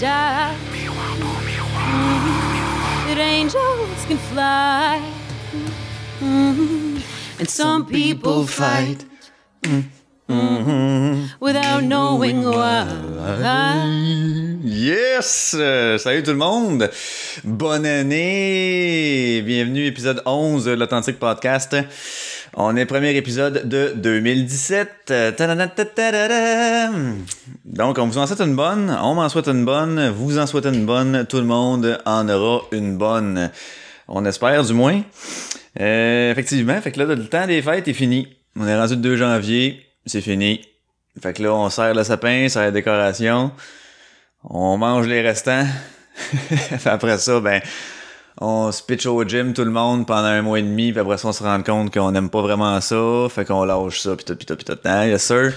die. Mhm. That angels can fly. Mhm. And some people fight without knowing why. Yes! Euh, salut tout le monde! Bonne année! Bienvenue épisode 11 de l'Authentique Podcast. On est premier épisode de 2017. Euh. Donc, on vous en souhaite une bonne, on m'en souhaite une bonne, vous en souhaitez une bonne, tout le monde en aura une bonne. On espère du moins. Euh, effectivement, fait que là, le temps des fêtes est fini. On est rendu le 2 janvier, c'est fini. Fait que là, on serre le sapin, serre la décoration. On mange les restants. après ça, ben, on se pitch au gym tout le monde pendant un mois et demi, puis après ça, on se rend compte qu'on n'aime pas vraiment ça, fait qu'on lâche ça, pis tout, pis tout, pis tout. Hein, yes sir.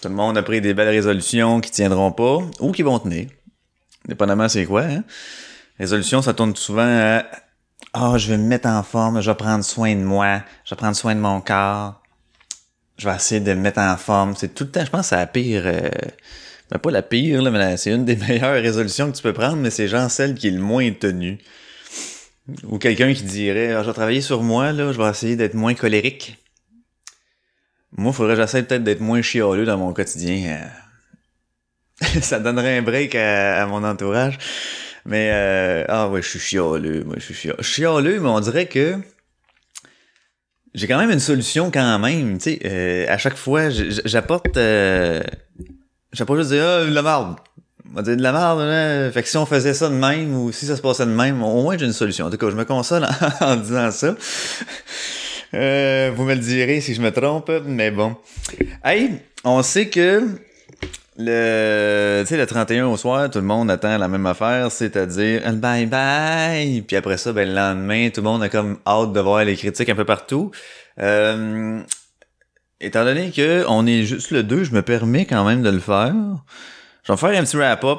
Tout le monde a pris des belles résolutions qui tiendront pas, ou qui vont tenir. Dépendamment c'est quoi, hein. Résolution, ça tourne souvent à Ah, je vais me mettre en forme, je vais prendre soin de moi, je vais prendre soin de mon corps. Je vais essayer de me mettre en forme. C'est tout le temps, je pense, c'est la pire. euh, ben, pas la pire, là, mais c'est une des meilleures résolutions que tu peux prendre, mais c'est genre celle qui est le moins tenue. Ou quelqu'un qui dirait Ah, Je vais travailler sur moi, là, je vais essayer d'être moins colérique. Moi, il faudrait que j'essaie peut-être d'être moins chialeux dans mon quotidien. euh. Ça donnerait un break à, mon entourage. Mais, euh, ah ouais, je suis chialeux. Moi, je suis chialeux. chialeux, mais on dirait que j'ai quand même une solution quand même. Tu sais, euh, à chaque fois, j'apporte. Euh, j'apporte juste dire Ah, la marde. On va dire de la merde, là. Fait que si on faisait ça de même ou si ça se passait de même, au moins j'ai une solution. En tout cas, je me console en, disant ça. Euh, vous me le direz si je me trompe, mais bon. Hey, on sait que le, le 31 au soir, tout le monde attend la même affaire, c'est-à-dire le bye bye. Puis après ça, ben, le lendemain, tout le monde a comme hâte de voir les critiques un peu partout. Euh, étant donné que on est juste le 2, je me permets quand même de le faire. Je vais faire un petit wrap-up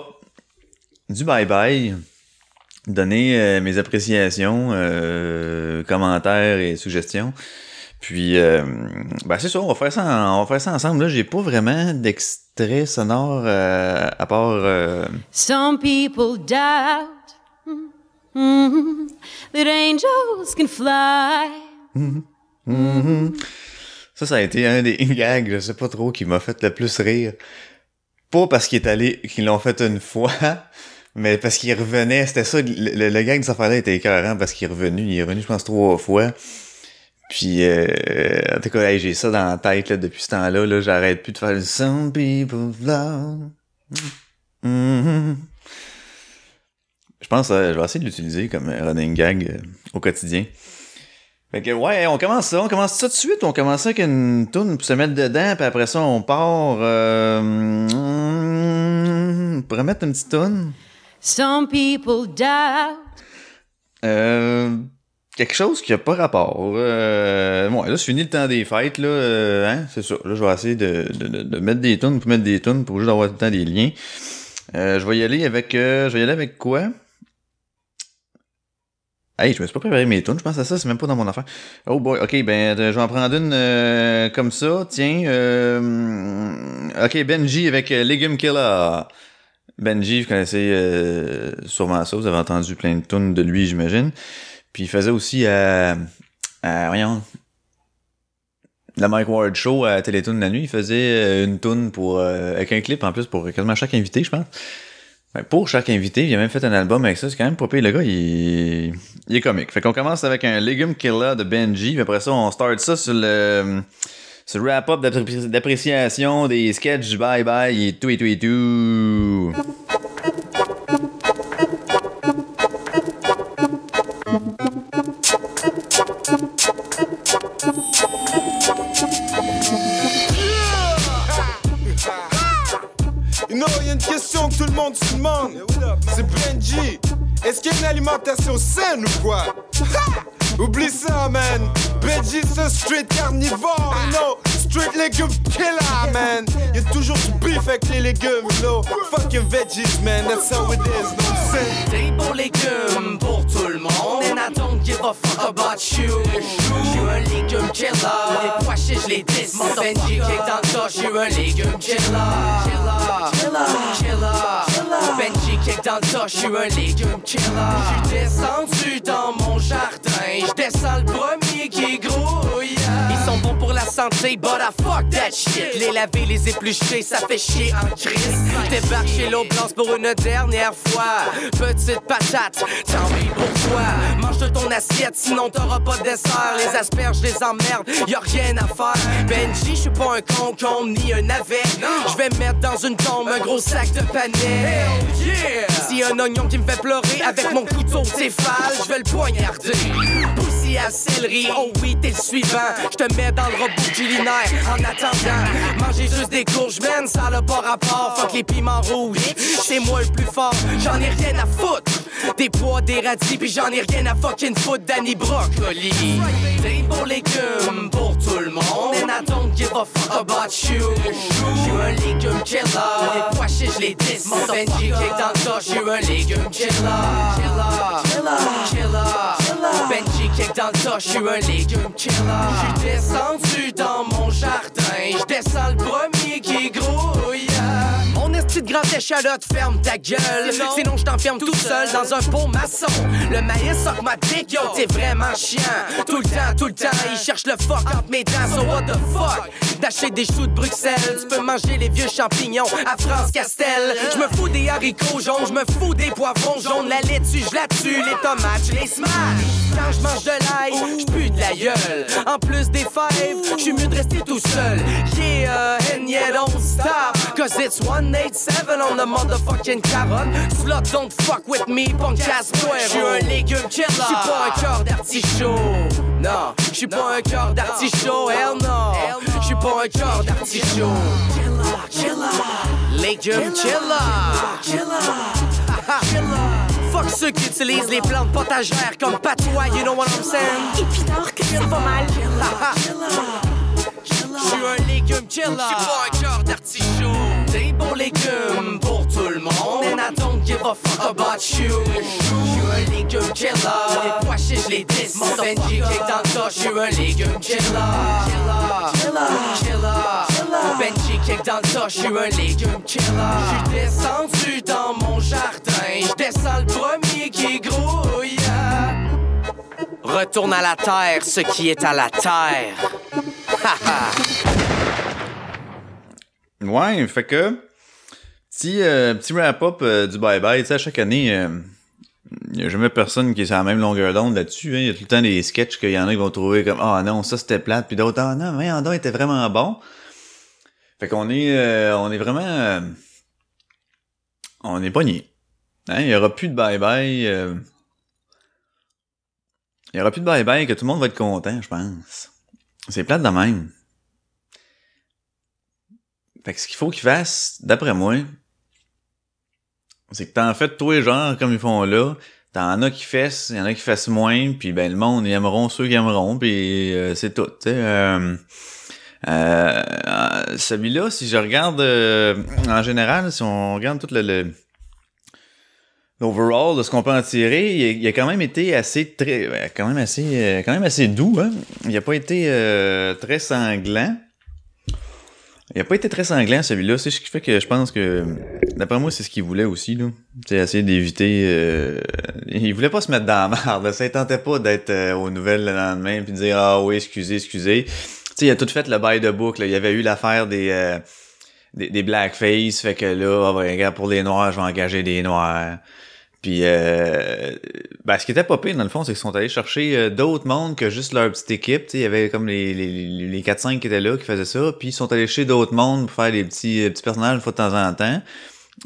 du bye-bye, donner euh, mes appréciations, euh, commentaires et suggestions. Puis, euh, ben c'est ça, on va faire ça, en- on va faire ça ensemble. Là, j'ai pas vraiment d'extrait sonore euh, à part. Some people doubt that angels can fly. Ça, ça a été un des gags, je sais pas trop, qui m'a fait le plus rire. Pas parce qu'il est allé, qu'ils l'ont fait une fois, mais parce qu'il revenait. C'était ça, le, le- gag de cette affaire-là était écœurant parce qu'il est revenu. Il est revenu, je pense, trois fois. Puis, euh, en tout cas, j'ai ça dans la tête là, depuis ce temps-là. Là, J'arrête plus de faire le Some people love. Mhm. Je pense que je vais essayer de l'utiliser comme running gag euh, au quotidien. Fait que ouais, on commence ça, on commence ça tout de suite, on commence ça avec une toune pour se mettre dedans, puis après ça on part euh, pour mettre une petite toune. Some people doubt. Euh, quelque chose qui a pas rapport. Euh, ouais, là c'est fini le temps des fêtes là, euh, hein, c'est ça. Là je vais essayer de, de, de- de mettre des tunes pour mettre des tunes pour juste avoir tout le temps des liens. Euh, je vais y aller avec euh, je vais y aller avec quoi? Hey, je me suis pas préparé mes tunes, je pense à ça, c'est même pas dans mon affaire. Oh boy, ok, ben euh, je vais en prendre une euh, comme ça, tiens. Euh, ok, Benji avec Legume Killer. Benji, vous connaissez sûrement ça, vous avez entendu plein de tunes de lui, j'imagine. Puis il faisait aussi à, voyons, la Mike Ward Show à Télétoon la nuit, il faisait une tune pour avec un clip en plus pour quasiment chaque invité, je pense. Ouais, pour chaque invité, il a même fait un album avec ça, c'est quand même pas pire. Le gars, il est, il est comique. Fait qu'on commence avec un Legume Killer de Benji, puis après ça, on start ça sur le wrap-up d'appré- d'appréciation des sketchs du Bye Bye et tout et tout et tout. Qu'il alimentation saine ou quoi? Ha! Oublie ça, man. C'est street carnivore, you know. Street légumes killer, man. Y a toujours du beef avec les légumes, you know. Fucking veggies, man. That's how it is, I'm saying? Des beaux légumes pour tout le monde And I don't give a fuck about you J'suis un légume killer Les pois chiches, les dis Mon Benji kick dans le J'suis un légume killer Killer Killer Benji kick dans le tas, je suis un légume killer. J'suis descendu dans mon jardin, j'descends le premier qui grouille. Ils sont bons pour la santé, but I fuck that shit. Les laver, les éplucher, ça fait chier en crise. Débarque chez l'eau blanche pour une dernière fois. Petite patate, tant pis pour toi. Mange de ton assiette, sinon t'auras pas de dessert. Les asperges, les emmerde, y a rien à faire. Benji, je suis pas un concombre ni un navet. Je vais me mettre dans une tombe un gros sac de panais. Yeah! Si un oignon qui me fait pleurer avec mon couteau céphale, je vais le poignarder. Oh oui, t'es le suivant. Je te mets dans le robot culinaire en attendant. Manger juste des courges, man, ça n'a pas rapport. Fuck les piments rouges, c'est moi le plus fort. J'en ai rien à foutre. Des pois, des radis, puis j'en ai rien à fucking foutre d'Annie Brocoli. Des beaux légumes pour tout Fuck about you. J'suis un légume killer. Les pois chiches, les dis. Mon Benji kick dans le j'suis un légume killer. Killer, killer, Benji kick dans le j'suis un légume. J'suis descendu dans mon jardin? J'descends le premier qui grouille. De grande échalote, ferme ta gueule. Sinon, je t'enferme tout seul dans un pot maçon. Le maïs soque ma yo, t'es vraiment chiant. Tout le temps, tout le temps, il cherche le fuck entre mes dents. So what the fuck? D'acheter des choux de Bruxelles, tu peux manger les vieux champignons à France Castel. Je me fous des haricots jaunes, je me fous des poivrons jaunes. La laitue, je la tue, les tomates, je les smash. Quand je mange de l'ail, je pue de la gueule. En plus des fèves, je suis mieux de rester tout seul. Yeah, and yeah, don't stop. Cause it's 187 on the motherfucking caronne. Slut, don't fuck with me, punk ass Je suis un légume killer. J'suis pas un cœur d'artichaut. Non, j'suis pas un cœur d'artichaut. Hell no. J'suis pas un cœur d'artichaut. Légume killer. Fuck ceux qui utilisent les plantes potagères comme patois, you know what I'm saying? Épinard, que ça va mal. Je suis un légume killer. Je suis pas un cœur d'artichaut. Des bons légumes pour tout le monde. And I don't give a fuck about you. Je suis un légume killer. Les pois chiches, les dis. Mon Benji kick dans le tas. Je suis un légume killer. Killer. Killer. Benji kick dans le tas. Je suis un légume killer. Je suis descendu dans mon jardin. Je descends le premier qui grouille. Retourne à la terre ce qui est à la terre. Ouais, fait que petit, euh, petit wrap-up euh, du bye-bye. Tu sais, à chaque année, il n'y a jamais personne qui est sur la même longueur d'onde là-dessus. Il y a tout le temps des sketchs qu'il y en a qui vont trouver comme Ah non, ça c'était plate, puis d'autres Ah non, mais en était vraiment bon. Fait qu'on est euh, on est vraiment euh, on est pogné. Hein, il y aura plus de bye-bye. Il y aura plus de bye-bye que tout le monde va être content, je pense. C'est plate de même. Fait que ce qu'il faut qu'ils fassent, d'après moi, c'est que t'en fais tous les genres comme ils font là. T'en as qui fessent, il y en a qui fessent moins, puis ben le monde, ils aimeront ceux qui aimeront, puis euh, c'est tout. Euh, euh, euh, Celui-là, si je regarde euh, en général, si on regarde tout le, le l'overall de ce qu'on peut en tirer, il a, quand même été assez très, ouais, quand même assez, euh, quand même assez doux. Hein? Il a pas été euh, très sanglant. Il a pas été très sanglant celui-là, c'est ce qui fait que je pense que d'après moi c'est ce qu'il voulait aussi là. C'est essayer d'éviter euh, il voulait pas se mettre dans la merde, ça il tentait pas d'être euh, aux nouvelles le lendemain puis dire ah oui, excusez, excusez. Sais, il a tout fait le bail de boucle, il y avait eu l'affaire des euh, des, des blackface, fait que là, ah, ben, regarde, pour les noirs, je vais engager des noirs. Puis, euh, ben, ce qui était pas pire, dans le fond, c'est qu'ils sont allés chercher euh, d'autres mondes que juste leur petite équipe. Tu sais, il y avait comme les, les, les 4-5 qui étaient là, qui faisaient ça. Puis, ils sont allés chercher d'autres mondes pour faire des petits, euh, petits personnages une fois de temps en temps.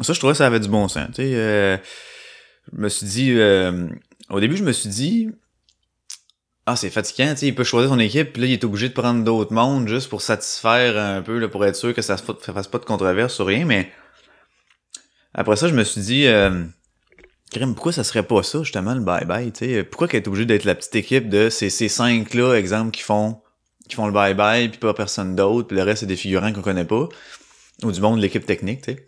Ça, je trouvais que ça avait du bon sens. Euh, je me suis dit... euh, au début, je me suis dit... Ah, c'est fatigant, tu sais, il peut choisir son équipe, puis là, il est obligé de prendre d'autres mondes juste pour satisfaire un peu, là, pour être sûr que ça, ça fasse pas de controverse sur rien, mais... Après ça, je me suis dit... Crème, pourquoi ça serait pas ça, justement, le bye-bye, tu sais? Pourquoi qu'elle est obligée d'être la petite équipe de ces, cinq-là, exemple, qui font, qui font le bye-bye, puis pas personne d'autre, puis le reste, c'est des figurants qu'on connaît pas, ou du monde de l'équipe technique, tu sais?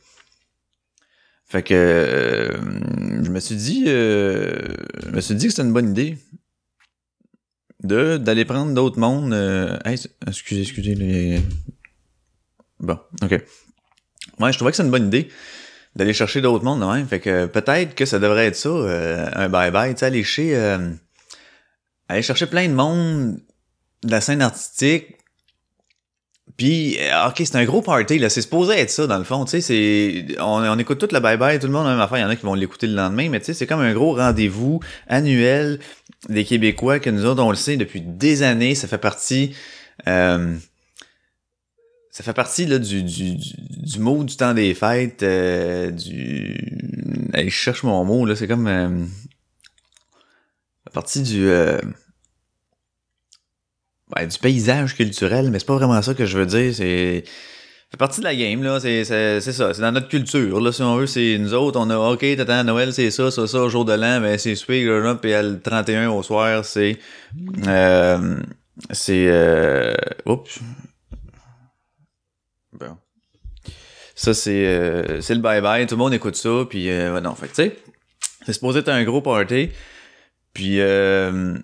Fait que, euh, je me suis dit, euh, je me suis dit que c'était une bonne idée de, d'aller prendre d'autres mondes, euh, excusez, excusez, les... Bon, ok. Ouais, je trouvais que c'est une bonne idée d'aller chercher d'autres mondes de même. Fait que peut-être que ça devrait être ça, euh, un bye-bye, tu sais, aller chez... euh, aller chercher plein de monde de la scène artistique. Puis, euh, ok, c'est un gros party, là. C'est supposé être ça, dans le fond. Tu sais, c'est. On, on écoute toute la bye-bye, tout le monde a la même affaire. Il y en a qui vont l'écouter le lendemain, mais tu sais, c'est comme un gros rendez-vous annuel des Québécois que nous autres, on le sait depuis des années. Ça fait partie. euh, ça fait partie là, du, du, du, mot du temps des fêtes, euh, du. Allez, je cherche mon mot, là. C'est comme. euh, fait partie du. euh, du paysage culturel, mais c'est pas vraiment ça que je veux dire. C'est. Ça fait partie de la game, là. C'est, ça. C'est dans notre culture, là. Si on veut, c'est nous autres, on a, OK, t'attends, Noël, c'est ça, ça, ça, au jour de l'an, mais c'est super, là, puis le 31 au soir, c'est. Euh, c'est. Oups. Bon. Ça, c'est, euh, c'est le bye-bye. Tout le monde écoute ça, puis euh, non. Fait tu sais, c'est supposé être un gros party. Puis, euh,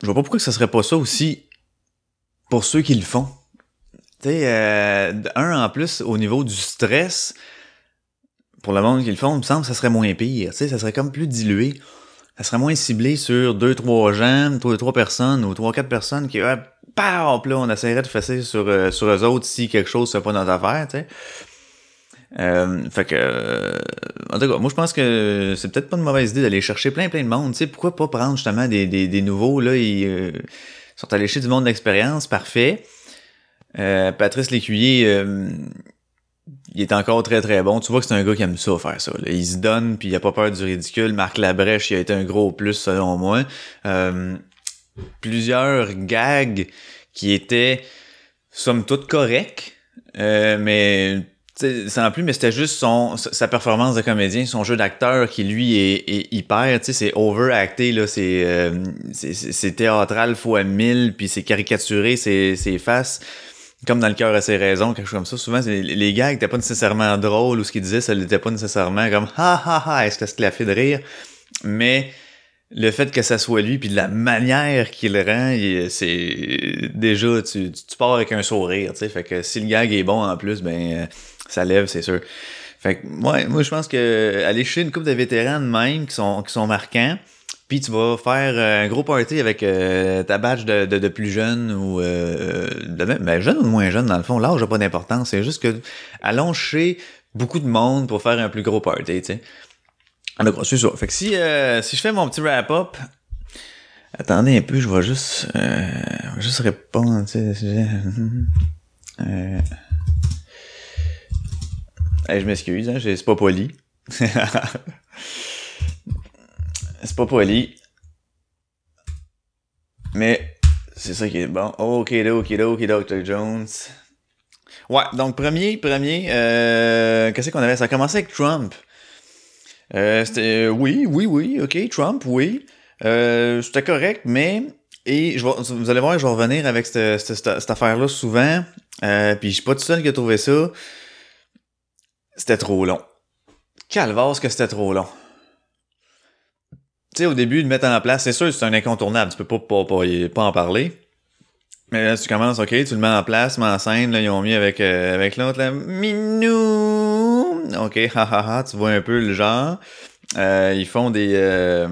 je vois pas pourquoi que ça serait pas ça aussi pour ceux qui le font. Tu sais, un, en plus, au niveau du stress, pour le monde qui le font, il me semble que ça serait moins pire. Tu sais, ça serait comme plus dilué. Ça serait moins ciblé sur deux, trois gens, trois, trois personnes ou trois, quatre personnes qui, ah, paf, là, on essaierait de fesser sur, sur eux autres si quelque chose c'est pas notre affaire, tu sais. Euh, fait que, euh, en tout cas, moi je pense que c'est peut-être pas une mauvaise idée d'aller chercher plein plein de monde. Tu sais, pourquoi pas prendre justement des, des, des nouveaux là, ils euh, sont allés chez du monde d'expérience, parfait. Euh, Patrice Lécuyer, euh, il est encore très très bon. Tu vois que c'est un gars qui aime ça faire ça. là. Il se donne puis il a pas peur du ridicule. Marc Labrèche, il a été un gros plus selon moi. Euh, plusieurs gags qui étaient somme toute corrects, mais tu sais, sans plus, mais c'était juste son sa performance de comédien, son jeu d'acteur qui lui est, est hyper, tu sais, c'est overacté là, c'est euh, c'est- théâtral fois mille, puis c'est caricaturé, c'est c'est faces comme dans le cœur à ses raisons, quelque chose comme ça. Souvent, les, les gags n'étaient pas nécessairement drôles ou ce qu'il disait, ça l'était pas nécessairement comme ha ha ha, est-ce que ça te l'a fait de rire, mais le fait que ça soit lui puis de la manière qu'il rend, c'est déjà tu, tu, tu pars avec un sourire, tu sais. Fait que si le gag est bon en plus, ben euh, ça lève, c'est sûr. Fait que moi je pense que aller chez une couple de vétérans de même qui sont qui sont marquants, puis tu vas faire euh, un gros party avec euh, ta badge de, de, plus jeune ou euh, de ben, jeune ou moins jeune dans le fond, l'âge n'a pas d'importance, c'est juste que allons chez beaucoup de monde pour faire un plus gros party, tu sais. Ça. Fait que si, euh, si je fais mon petit wrap-up, attendez un peu, je vais juste, juste répondre, tu sais. Euh... Je m'excuse, hein, c'est pas poli. c'est pas poli. Mais c'est ça qui est bon. Ok, ok, ok, Dr. Jones. Ouais, donc premier, premier, euh, qu'est-ce qu'on avait? Ça a commencé avec Trump. Euh, c'était oui, oui, oui, ok, Trump, oui. Euh, c'était correct, mais et je vous allez voir, je vais revenir avec cette, cette, affaire-là souvent. Euh, puis je suis pas tout seul qui a trouvé ça. C'était trop long. Calvasse que c'était trop long. Tu sais, au début, de mettre en place, c'est sûr, c'est un incontournable. Tu peux pas, pas, pas, pas en parler. Mais là, tu commences, ok, tu le mets en place, mets en scène, là, ils ont mis avec, euh, avec l'autre, là, Minou! Ok, hahaha, tu vois un peu le genre. Euh, ils font des, euh,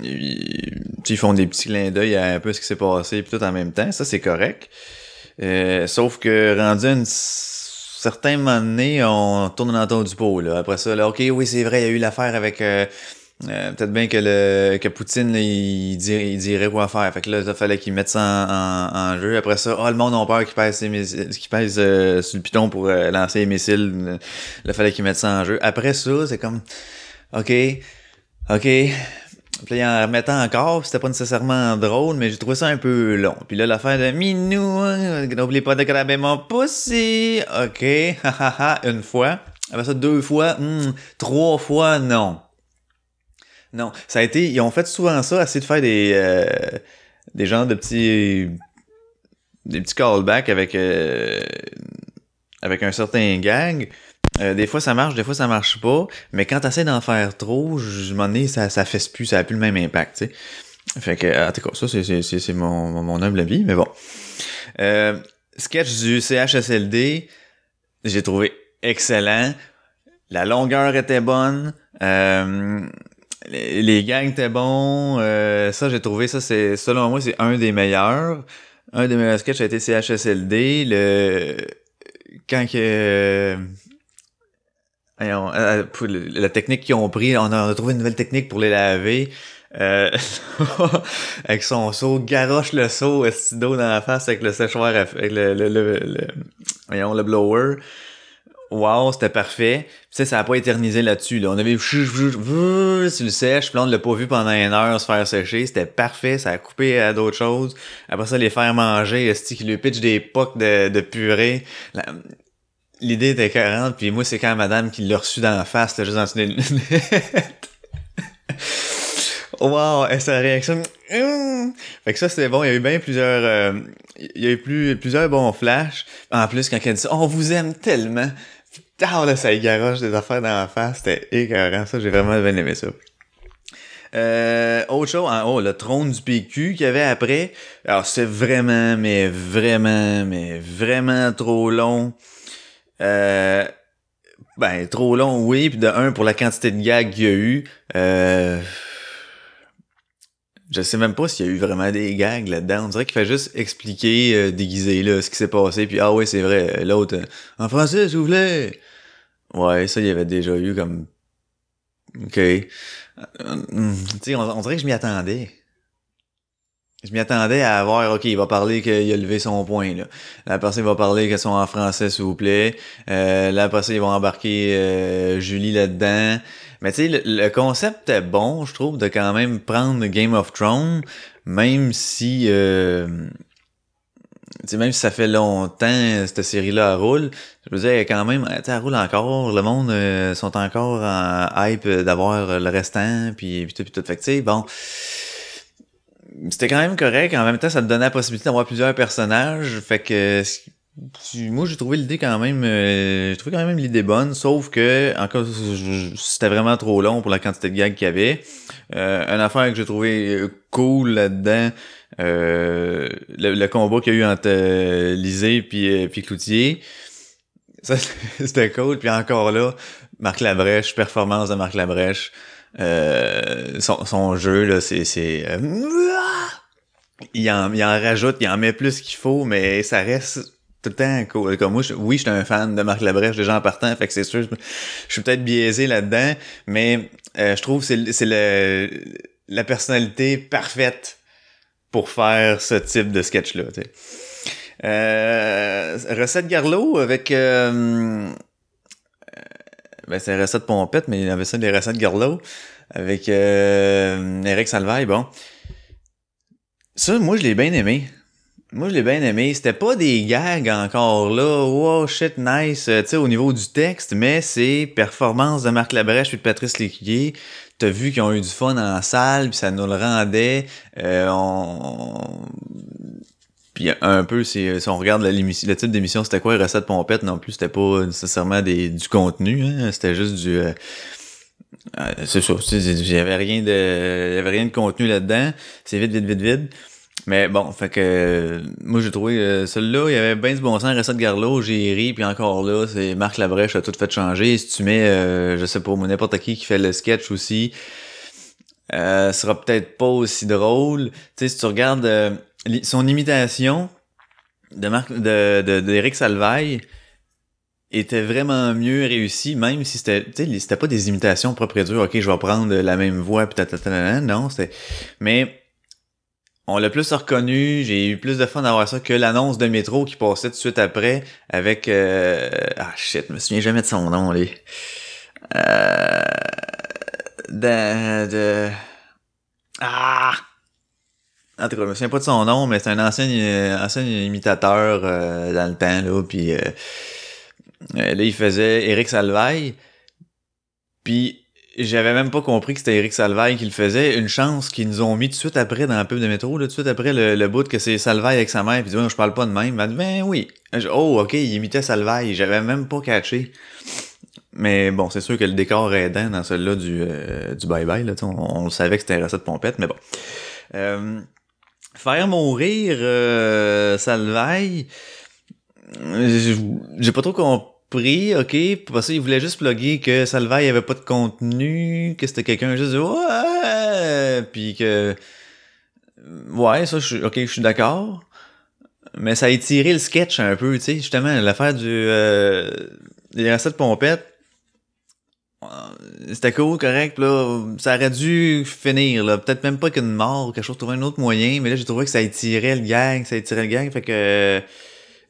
ils, ils font des petits clins d'œil à un peu ce qui s'est passé, puis tout en même temps. Ça, c'est correct. Sauf que rendu à un certain moment donné, on tourne dans tour du pot, là. Après ça, là, ok, oui, c'est vrai, il y a eu l'affaire avec, euh, euh, peut-être bien que le que Poutine là, il, dirait, il dirait quoi faire. Fait que là, il fallait qu'il mette ça en, en, jeu. Après ça, oh, le monde a peur qu'il pèse, qu'il pèse euh, sur le piton pour euh, lancer les missiles. Là, fallait qu'il mette ça en jeu. Après ça, c'est comme OK, OK. Puis en remettant encore, c'était pas nécessairement drôle, mais j'ai trouvé ça un peu long. Puis là, l'affaire de Minou, hein, n'oubliez pas de graber mon pussy. OK, hahaha, une fois. Après ça, deux fois, hmm, trois fois, non. Non, ça a été. Ils ont fait souvent ça, essayer de faire des. Euh, des genres de petits. Des petits callbacks avec. Euh, avec un certain gag. Euh, des fois ça marche, des fois ça marche pas. Mais quand t'essaies d'en faire trop, je m'en ai, ça, ça fesse plus, ça a plus le même impact, tu sais. Fait que, en tout cas, ça, c'est, mon, mon humble avis, mais bon. Euh, sketch du CHSLD, j'ai trouvé excellent La longueur était bonne. Euh, les, les gags étaient bons. Euh, ça, j'ai trouvé ça, c'est selon moi, c'est un des meilleurs. Un des meilleurs sketchs a été CHSLD. Le quand que euh, le- la technique qu'ils ont pris, on a trouvé une nouvelle technique pour les laver. Euh, avec son seau, garoche le seau d'eau dans la face avec le séchoir, avec le, le, le, le- voyons, le blower. Wow, c'était parfait. Puis, sais, ça a pas éternisé là-dessus. Là. On avait chou- le sèche, puis on l'a pas vu pendant une heure se faire sécher. C'était parfait, ça a coupé à d'autres choses. Après ça, les faire manger, esti qui lui pitch des pocs de, purée. L'idée était 40, puis moi, c'est quand madame qui l'a reçu dans la face, là, juste en dessous des lunettes. Wow, et sa réaction. Hum. Fait que ça, c'était bon. Il y a eu bien plusieurs. euh, il y a eu plus, plusieurs bons flashs. En plus, quand elle dit on vous aime tellement. Putain, là, ça garoche des affaires dans la face. C'était écœurant. Ça, j'ai vraiment bien aimé ça. Euh, autre chose, en haut, le trône du PQ qu'il y avait après. Alors, c'est vraiment, mais vraiment, mais vraiment trop long. Euh, ben, trop long, oui. Puis de un, pour la quantité de gags qu'il y a eu. Euh, je sais même pas s'il y a eu vraiment des gags là-dedans. On dirait qu'il fait juste expliquer, euh, déguiser là, ce qui s'est passé. Puis ah oui, c'est vrai, l'autre, euh, en français, vous plaît. Ouais, ça, il y avait déjà eu comme... OK. Euh, tu sais, on, on dirait que je m'y attendais. Je m'y attendais à avoir, OK, il va parler qu'il a levé son point, là. La personne va parler qu'elles sont en français, s'il vous plaît. Euh, après ça, ils vont embarquer euh, Julie là-dedans. Mais tu sais, le, le concept est bon, je trouve, de quand même prendre Game of Thrones, même si... Euh, tu sais, même si ça fait longtemps cette série-là roule, je veux dire, quand même, elle roule encore, le monde euh, sont encore en hype d'avoir le restant, puis, puis tout, puis tout. Fait que, tu sais, bon, c'était quand même correct. En même temps, ça te donnait la possibilité d'avoir plusieurs personnages. Fait que moi, j'ai trouvé l'idée quand même, euh, j'ai trouvé quand même l'idée bonne, sauf que encore, c'était vraiment trop long pour la quantité de gags qu'il y avait. Euh, une affaire que j'ai trouvé euh, cool là-dedans, euh, le, le combat qu'il y a eu entre euh, Lisée puis, euh, puis Cloutier, ça c'était cool. Puis encore là, Marc Labrèche, performance de Marc Labrèche, euh, son, son jeu là, c'est c'est euh, il en, il en rajoute, il en met plus qu'il faut, mais ça reste tout le temps cool. Comme moi, oui, je suis un fan de Marc Labrèche, déjà en partant, fait que c'est sûr, je, je suis peut-être biaisé là-dedans, mais euh, je trouve que c'est c'est le la personnalité parfaite pour faire ce type de sketch-là. Euh, recette Garlot avec... Euh, ben, c'est recette pompette, mais il avait ça des recettes Garlot avec euh, Eric Salvaille. Bon, ça, moi, je l'ai bien aimé. Moi, je l'ai bien aimé. C'était pas des gags encore là. Wow, shit, nice. euh, tu sais, au niveau du texte, mais c'est performance de Marc Labrèche puis de Patrice Lécuyer. T'as vu qu'ils ont eu du fun en salle, puis ça nous le rendait. Euh, on... Puis un peu, c'est si on regarde le type d'émission, c'était quoi, recette pompette non plus, c'était pas nécessairement des, du contenu, hein, c'était juste du... euh, euh, c'est ça, il y avait rien de, y avait rien de contenu là-dedans. C'est vite, vite, vite, vite. Mais bon, fait que euh, moi j'ai trouvé euh, celui-là, il y avait bien du bon sens, recette Garlot, j'ai ri, puis encore là, c'est Marc Labrèche a tout fait changer. Si tu mets, euh, je sais pas, n'importe qui qui fait le sketch aussi, euh, sera peut-être pas aussi drôle. Tu sais, si tu regardes euh, son imitation de Marc de, de, d'Éric Salvaille était vraiment mieux réussi, même si c'était, c'était pas des imitations propres et dures. Ok, je vais prendre la même voix, puis non, c'était, mais on l'a plus reconnu. J'ai eu plus de fun d'avoir ça que l'annonce de métro qui passait tout de suite après avec, euh, ah shit, je me souviens jamais de son nom, les, euh, de, de, ah. En tout cas, je me souviens pas de son nom, mais c'est un ancien, euh, ancien imitateur euh, dans le temps, là, puis euh, là, il faisait Eric Salvaille, puis j'avais même pas compris que c'était Eric Salvaille qui le faisait. Une chance qu'ils nous ont mis tout de suite après dans le pub de métro, tout de suite après le, le bout que c'est Salvaille avec sa mère, puis dit je parle pas de même. Ben oui. Oh, ok, il imitait Salvaille, j'avais même pas catché. Mais bon, c'est sûr que le décor aidant dans celui-là du, du bye-bye, là, on, le savait que c'était une recette pompette, mais bon. Faire mourir euh, j'ai pas trop compris ok. Pour ça, il voulait juste plugger que Salvaille avait pas de contenu, que c'était quelqu'un juste ouais, puis que ouais, ça, je ok, je suis d'accord. Mais ça a étiré le sketch un peu, tu sais, justement, l'affaire du euh, des recettes pompettes. Euh, C'était cool, correct, là. Ça aurait dû finir, là. Peut-être même pas qu'une mort ou quelque chose, trouver un autre moyen, mais là, j'ai trouvé que ça étirait le gag, ça étirait le gag, fait que euh,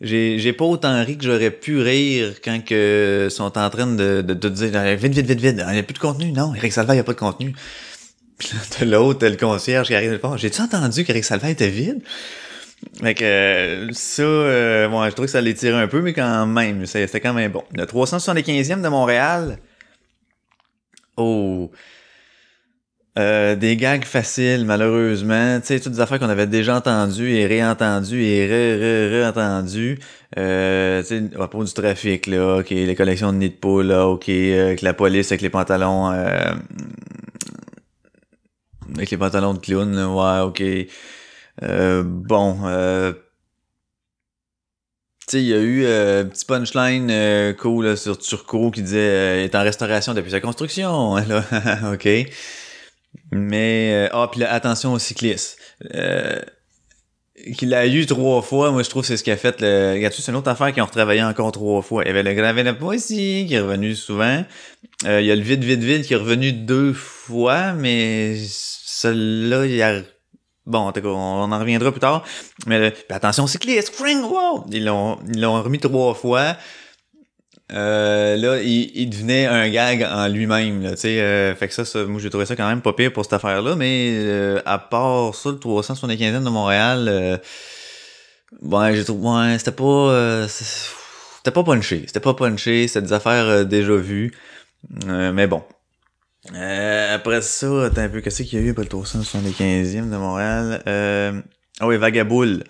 j'ai, pas autant ri que j'aurais pu rire quand que sont en train de, de, de dire euh, vite, vite, vite, vite, il n'y a plus de contenu. Non, Eric Salva, il n'y a pas de contenu. Puis là, l'autre, le concierge qui arrive de. J'ai-tu entendu qu'Eric Salva était vide? Fait que euh, ça, euh, bon, je trouve que ça l'étire un peu, mais quand même, c'était quand même bon. Le 375e de Montréal. Oh. Euh, des gags faciles, malheureusement. Tu sais, toutes des affaires qu'on avait déjà entendues et réentendues et re-re-re-entendues. Euh, tu sais, à propos du trafic, là, OK, les collections de nids de poule, là, OK, euh, la police, avec les pantalons... euh, avec les pantalons de clown, ouais, OK. Euh, bon, euh, sais, il y a eu euh, un petit punchline euh, cool là, sur Turco qui disait euh, il est en restauration depuis sa construction. Là. OK. Mais, euh, ah, puis attention aux cyclistes. Euh, qu'il a eu trois fois, moi je trouve c'est ce qu'il a fait. Le... Regarde, c'est une autre affaire qu'ils ont retravaillé encore trois fois. Il y avait le la poésie qui est revenu souvent. Il y a le vide, vide, vide qui est revenu deux fois, mais celui-là, il a Bon, en tout cas, on en reviendra plus tard. Mais puis attention, cycliste, cring, wow! Ils l'ont, ils l'ont remis trois fois. Euh, là, il, il devenait un gag en lui-même, là, euh, fait que ça, ça, moi, j'ai trouvé ça quand même pas pire pour cette affaire-là. Mais euh, à part ça, le 375e de Montréal, euh, ouais, j'ai trouvé, ouais, c'était pas, euh, c'était pas punché. C'était pas punché. C'était des affaires euh, déjà vues. Euh, mais bon. Euh, après ça, attends un peu, qu'est-ce qu'il y a eu après le 375e de Montréal? Euh, ah oui, Vagaboule.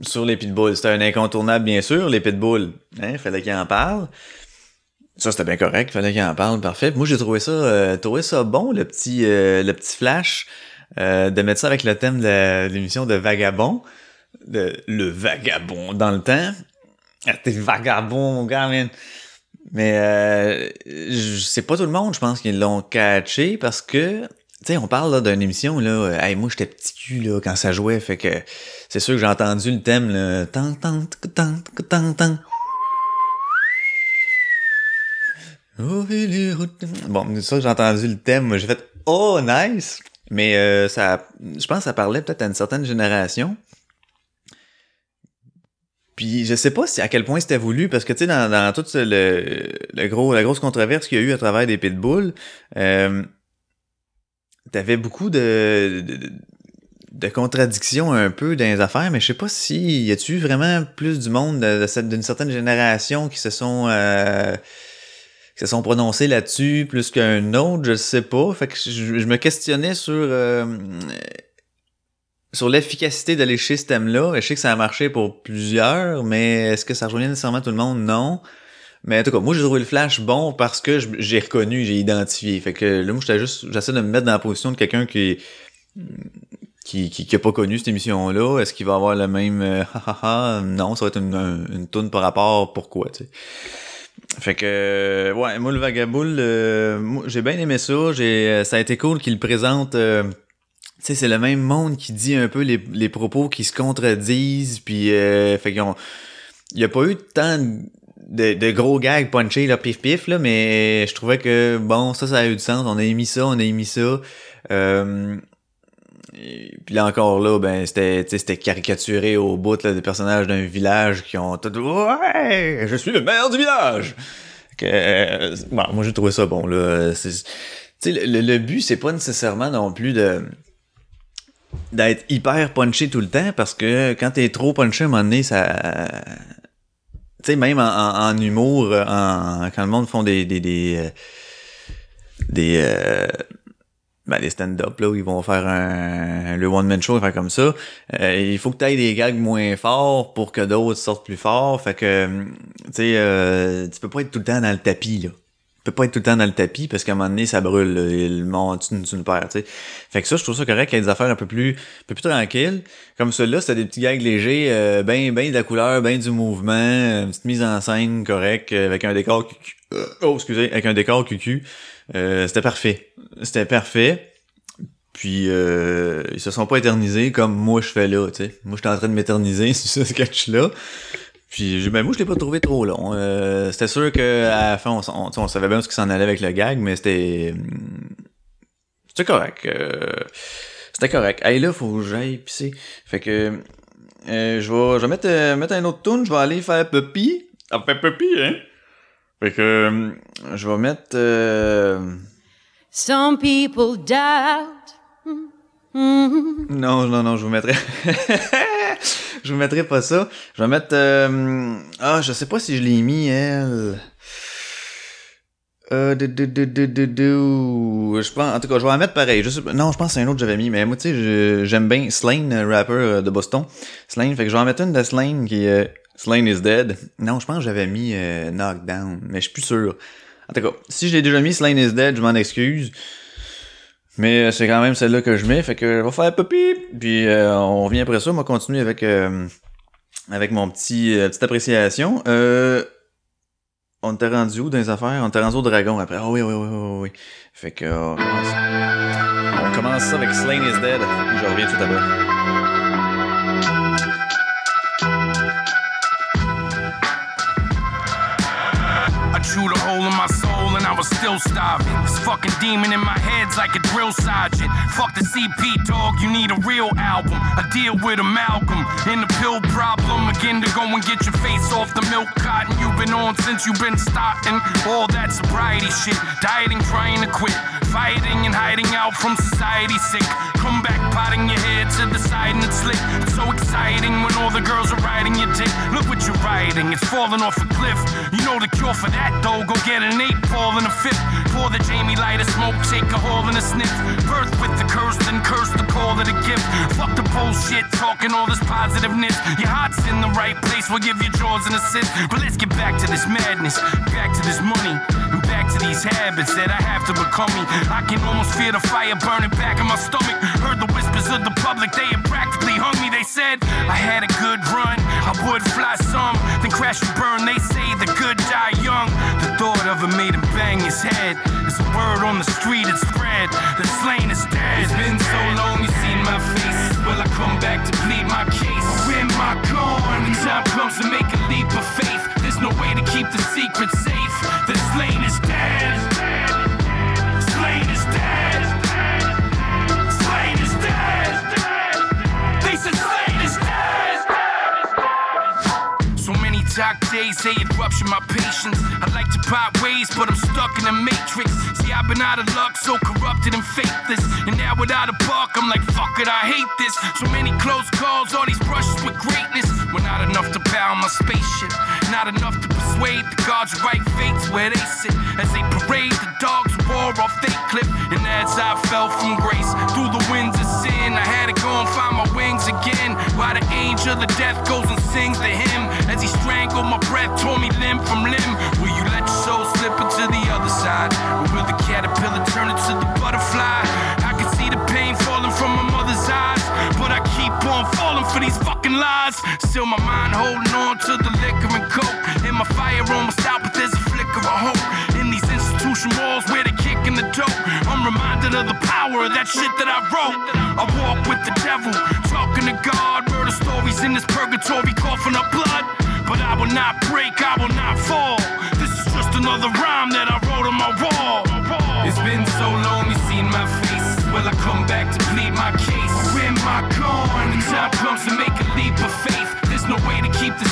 Sur les pitbulls. C'était un incontournable, bien sûr, les pitbulls. Hein, fallait qu'il en parle. Ça, c'était bien correct, fallait qu'il en parle, parfait. Moi, j'ai trouvé ça, euh, trouvé ça bon, le petit, euh, le petit flash, euh, de mettre ça avec le thème de l'émission de Vagabond. Le vagabond dans le temps. Ah, t'es vagabond, mon gars, man. Mais euh, c'est pas tout le monde, je pense, qui l'ont catché parce que, tu sais, on parle d'une émission, là, euh, hey, moi j'étais petit cul là, quand ça jouait, fait que c'est sûr que j'ai entendu le thème, là, tan, tan, tic, tan, tic, tan, tan. Oh, il est route- Bon, ça que j'ai entendu le thème, j'ai fait oh nice, mais euh, ça, je pense que ça parlait peut-être à une certaine génération. Puis je sais pas si à quel point c'était voulu, parce que tu sais, dans, dans tout ce- le, le gros, la grosse controverse qu'il y a eu à travers des pitbulls, euh, t'avais beaucoup de, de, de contradictions un peu dans les affaires, mais je sais pas si y a-tu vraiment plus du monde d'une certaine génération qui se sont euh, qui se sont prononcés là-dessus plus qu'un autre, je sais pas. Fait que je, je me questionnais sur euh, sur l'efficacité d'aller chez ce thème-là. Je sais que ça a marché pour plusieurs, mais est-ce que ça rejoignait nécessairement tout le monde? Non. Mais en tout cas, moi, j'ai trouvé le flash bon parce que j'ai reconnu, j'ai identifié. Fait que là, moi, j'étais juste, j'essaie de me mettre dans la position de quelqu'un qui, qui, qui, qui a pas connu cette émission-là. Est-ce qu'il va avoir le même, euh, ha, ha, ha? non, ça va être une, un- une toune par rapport pourquoi, tu sais? Fait que, ouais, moi, le Vagaboule, euh, j'ai bien aimé ça. J'ai, euh, ça a été cool qu'il présente, euh, sais, c'est le même monde qui dit un peu les, les propos qui se contredisent, puis euh, fait qu'ils. Il y a pas eu tant de, de gros gags punchés, là, pif pif, là, mais je trouvais que, bon, ça, ça a eu du sens. On a émis ça, on a émis ça. Euh, puis là encore là, ben c'était c'était caricaturé au bout là, des personnages d'un village qui ont tout ouais, je suis le maire du village. Que, euh, bon, moi j'ai trouvé ça bon là. C'est- Tu sais, le, le- le but c'est pas nécessairement non plus de d'être hyper punché tout le temps parce que quand t'es trop punché à un moment donné, ça. Tu sais, même en, humour, en, quand le monde font des. des. des. euh, euh, ben, des stand-up là où ils vont faire un, le one-man show, faire comme ça. euh, il faut que tu aies des gags moins forts pour que d'autres sortent plus forts. Fait que, tu sais, tu peux pas être tout le temps dans le tapis là. Peux pas être tout le temps dans le tapis parce qu'à un moment donné, ça brûle, le monde, tu, tu perds, tu sais. Fait que ça, je trouve ça correct qu'il y des affaires un peu plus, un peu plus tranquilles. Comme celui-là, c'était des petits gags légers, euh, ben, ben de la couleur, ben du mouvement, euh, une petite mise en scène correcte, euh, avec un décor cucu. euh, Oh, excusez, avec un décor cucu. Euh, c'était parfait. C'était parfait. Puis euh, ils se sont pas éternisés comme moi je fais là, tu sais. Moi j'étais en train de m'éterniser sur ce sketch-là. Puis ben moi je l'ai pas trouvé trop long. Euh, c'était sûr que à la fin on, on, tu sais, on savait bien ce qui s'en allait avec le gag, mais c'était hum, c'était correct. euh, c'était correct. Hey là faut que j'aille pisser. Fait que euh, je vais je vais mettre euh, mettre un autre tune, je vais aller faire pipi. Ah fait pipi hein? Fait que euh, je vais mettre euh, Some people doubt. Non, non, non, je vous mettrai. je vous mettrai pas ça. Je vais mettre. euh, Ah, je sais pas si je l'ai mis, elle. Euh, du- du- du- Je pense, en tout cas, je vais la mettre pareil. Non, je pense que c'est un autre que j'avais mis, mais moi, tu sais, j'aime bien Slane, rapper euh, de Boston. Slane, fait que je vais en mettre une de Slane qui est euh, Slane is dead. Non, je pense que j'avais mis Knockdown, mais je suis plus sûr. En tout cas, si je l'ai déjà mis Slane is dead, je m'en excuse. Mais euh, c'est quand même celle-là que je mets, fait que je vais faire pipi. Puis euh, on revient après ça, on va continuer avec euh, avec mon petit euh, petite appréciation. Euh, on était rendu où dans les affaires? On était rendu au dragon après. Ah oui, oui, oui, oui, oui. Fait que on commence. On commence ça avec Slain is Dead. Puis je reviens tout à l'heure. Still starving. This fucking demon in my head's like a drill sergeant. Fuck the CP dog, you need a real album. I deal with amalgam in the pill problem. Again to go and get your face off the milk cotton you've been on since you've been starting. All that sobriety shit, dieting, trying to quit. Fighting and hiding out from society sick. Come back, potting your head to the side and it's slick. It's so exciting when all the girls are riding your dick. Look what you're riding, it's falling off a cliff. You know the cure for that though, go get an eight ball and a fifth. Pour the Jamie light of smoke, take a haul and a sniff. Birth with the curse, then curse the call it a gift. Fuck the bullshit, talking all this positiveness. Your heart's in the right place, we'll give your jaws an assist. But let's get back to this madness, back to this money, and back to these habits that I have to become me. I can almost feel the fire burning back in my stomach. Heard the whispers of the public, they had practically hung me. They said I had a good run, I would fly some, then crash and burn. They say the good die young. The thought of it made him bang his head. There's a word on the street, it spread. The slain is dead. It's been so long, you've seen my face. Will I come back to plead my case? Am I gone? When the time comes to make a But I'm stuck in a matrix. See, I've been out of luck, so corrupted and faithless. And now without a buck, I'm like, fuck it, I hate this. So many close calls, all these brushes with greatness. Were not enough to pound my spaceship. Not enough to persuade the gods right fates where they sit. As they parade the dogs war off they clip. And as I fell from grace through the winds of sin, I had to go and find wings again. While the angel of death goes and sings the hymn. As he strangled my breath, tore me limb from limb. Will you let your soul slip into the other side? Or will the caterpillar turn into the butterfly? I can see the pain falling from my mother's eyes. But I keep on falling for these fucking lies. Still my mind holding on to the liquor and coke. And my fire almost out, but there's a flicker of hope. In these institution walls where dope. I'm reminded of the power of that shit that I wrote. I walk with the devil, talking to God. Murder stories in this purgatory, coughing up blood. But I will not break, I will not fall. This is just another rhyme that I wrote on my wall. It's been so long, you seen my face. Will I come back to plead my case? Or am I gone? The time comes to make a leap of faith, there's no way to keep the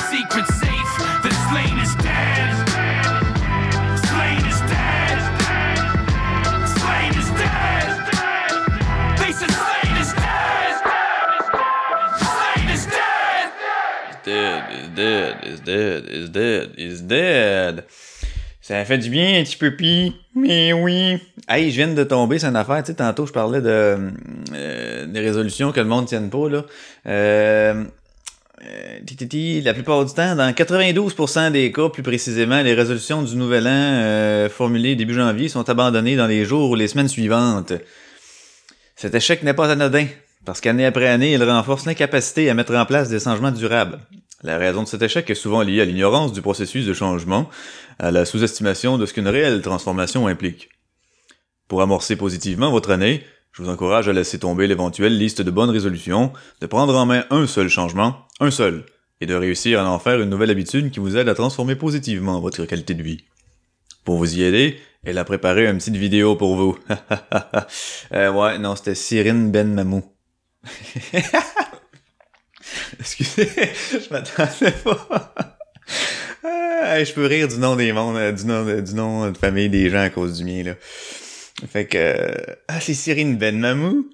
Dead, is dead, is dead, is dead. Ça fait du bien un petit peu pis, mais oui. Hey, je viens de tomber sur une affaire, tu sais, tantôt je parlais de euh, des résolutions que le monde tienne pas, là. Euh, euh, la plupart du temps, dans 92% des cas, plus précisément, les résolutions du nouvel an formulées début janvier sont abandonnées dans les jours ou les semaines suivantes. Cet échec n'est pas anodin, parce qu'année après année, il renforce l'incapacité à mettre en place des changements durables. La raison de cet échec est souvent liée à l'ignorance du processus de changement, à la sous-estimation de ce qu'une réelle transformation implique. Pour amorcer positivement votre année, je vous encourage à laisser tomber l'éventuelle liste de bonnes résolutions, de prendre en main un seul changement, un seul, et de réussir à en faire une nouvelle habitude qui vous aide à transformer positivement votre qualité de vie. Pour vous y aider, elle a préparé une petite vidéo pour vous. euh, ouais, non, c'était Cyrine Ben Mamou. Excusez, je m'attendais pas. Ah, je peux rire du nom des mondes, euh, du nom, de, du nom de famille des gens à cause du mien, là. Fait que... euh, Ah, c'est Cyrine Ben Mamou?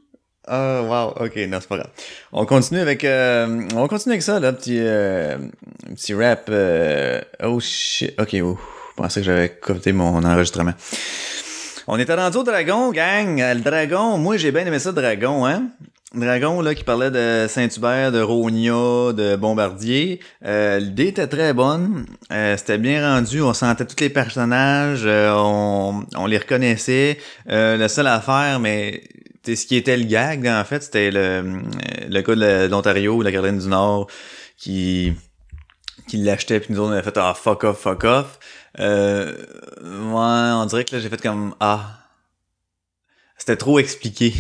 Ah, wow, ok, non, c'est pas grave. On continue avec... euh, on continue avec ça, là, petit... Euh, petit rap... euh, Oh, shit, ok, oh, je pensais que j'avais copié mon enregistrement. On était rendu au dragon, gang. Le dragon, moi j'ai bien aimé ça, dragon, hein. Dragon, là, qui parlait de Saint-Hubert, de Rogna, de Bombardier. Euh, L'idée était très bonne. Euh, C'était bien rendu. On sentait tous les personnages. euh, on, on les reconnaissait. Euh, la seule affaire, mais ce qui était le gag, en fait, c'était le, le gars de l'Ontario, la Caroline du Nord, qui qui l'achetait puis nous autres on avait fait ah fuck off fuck off euh, on dirait que là j'ai fait comme ah c'était trop expliqué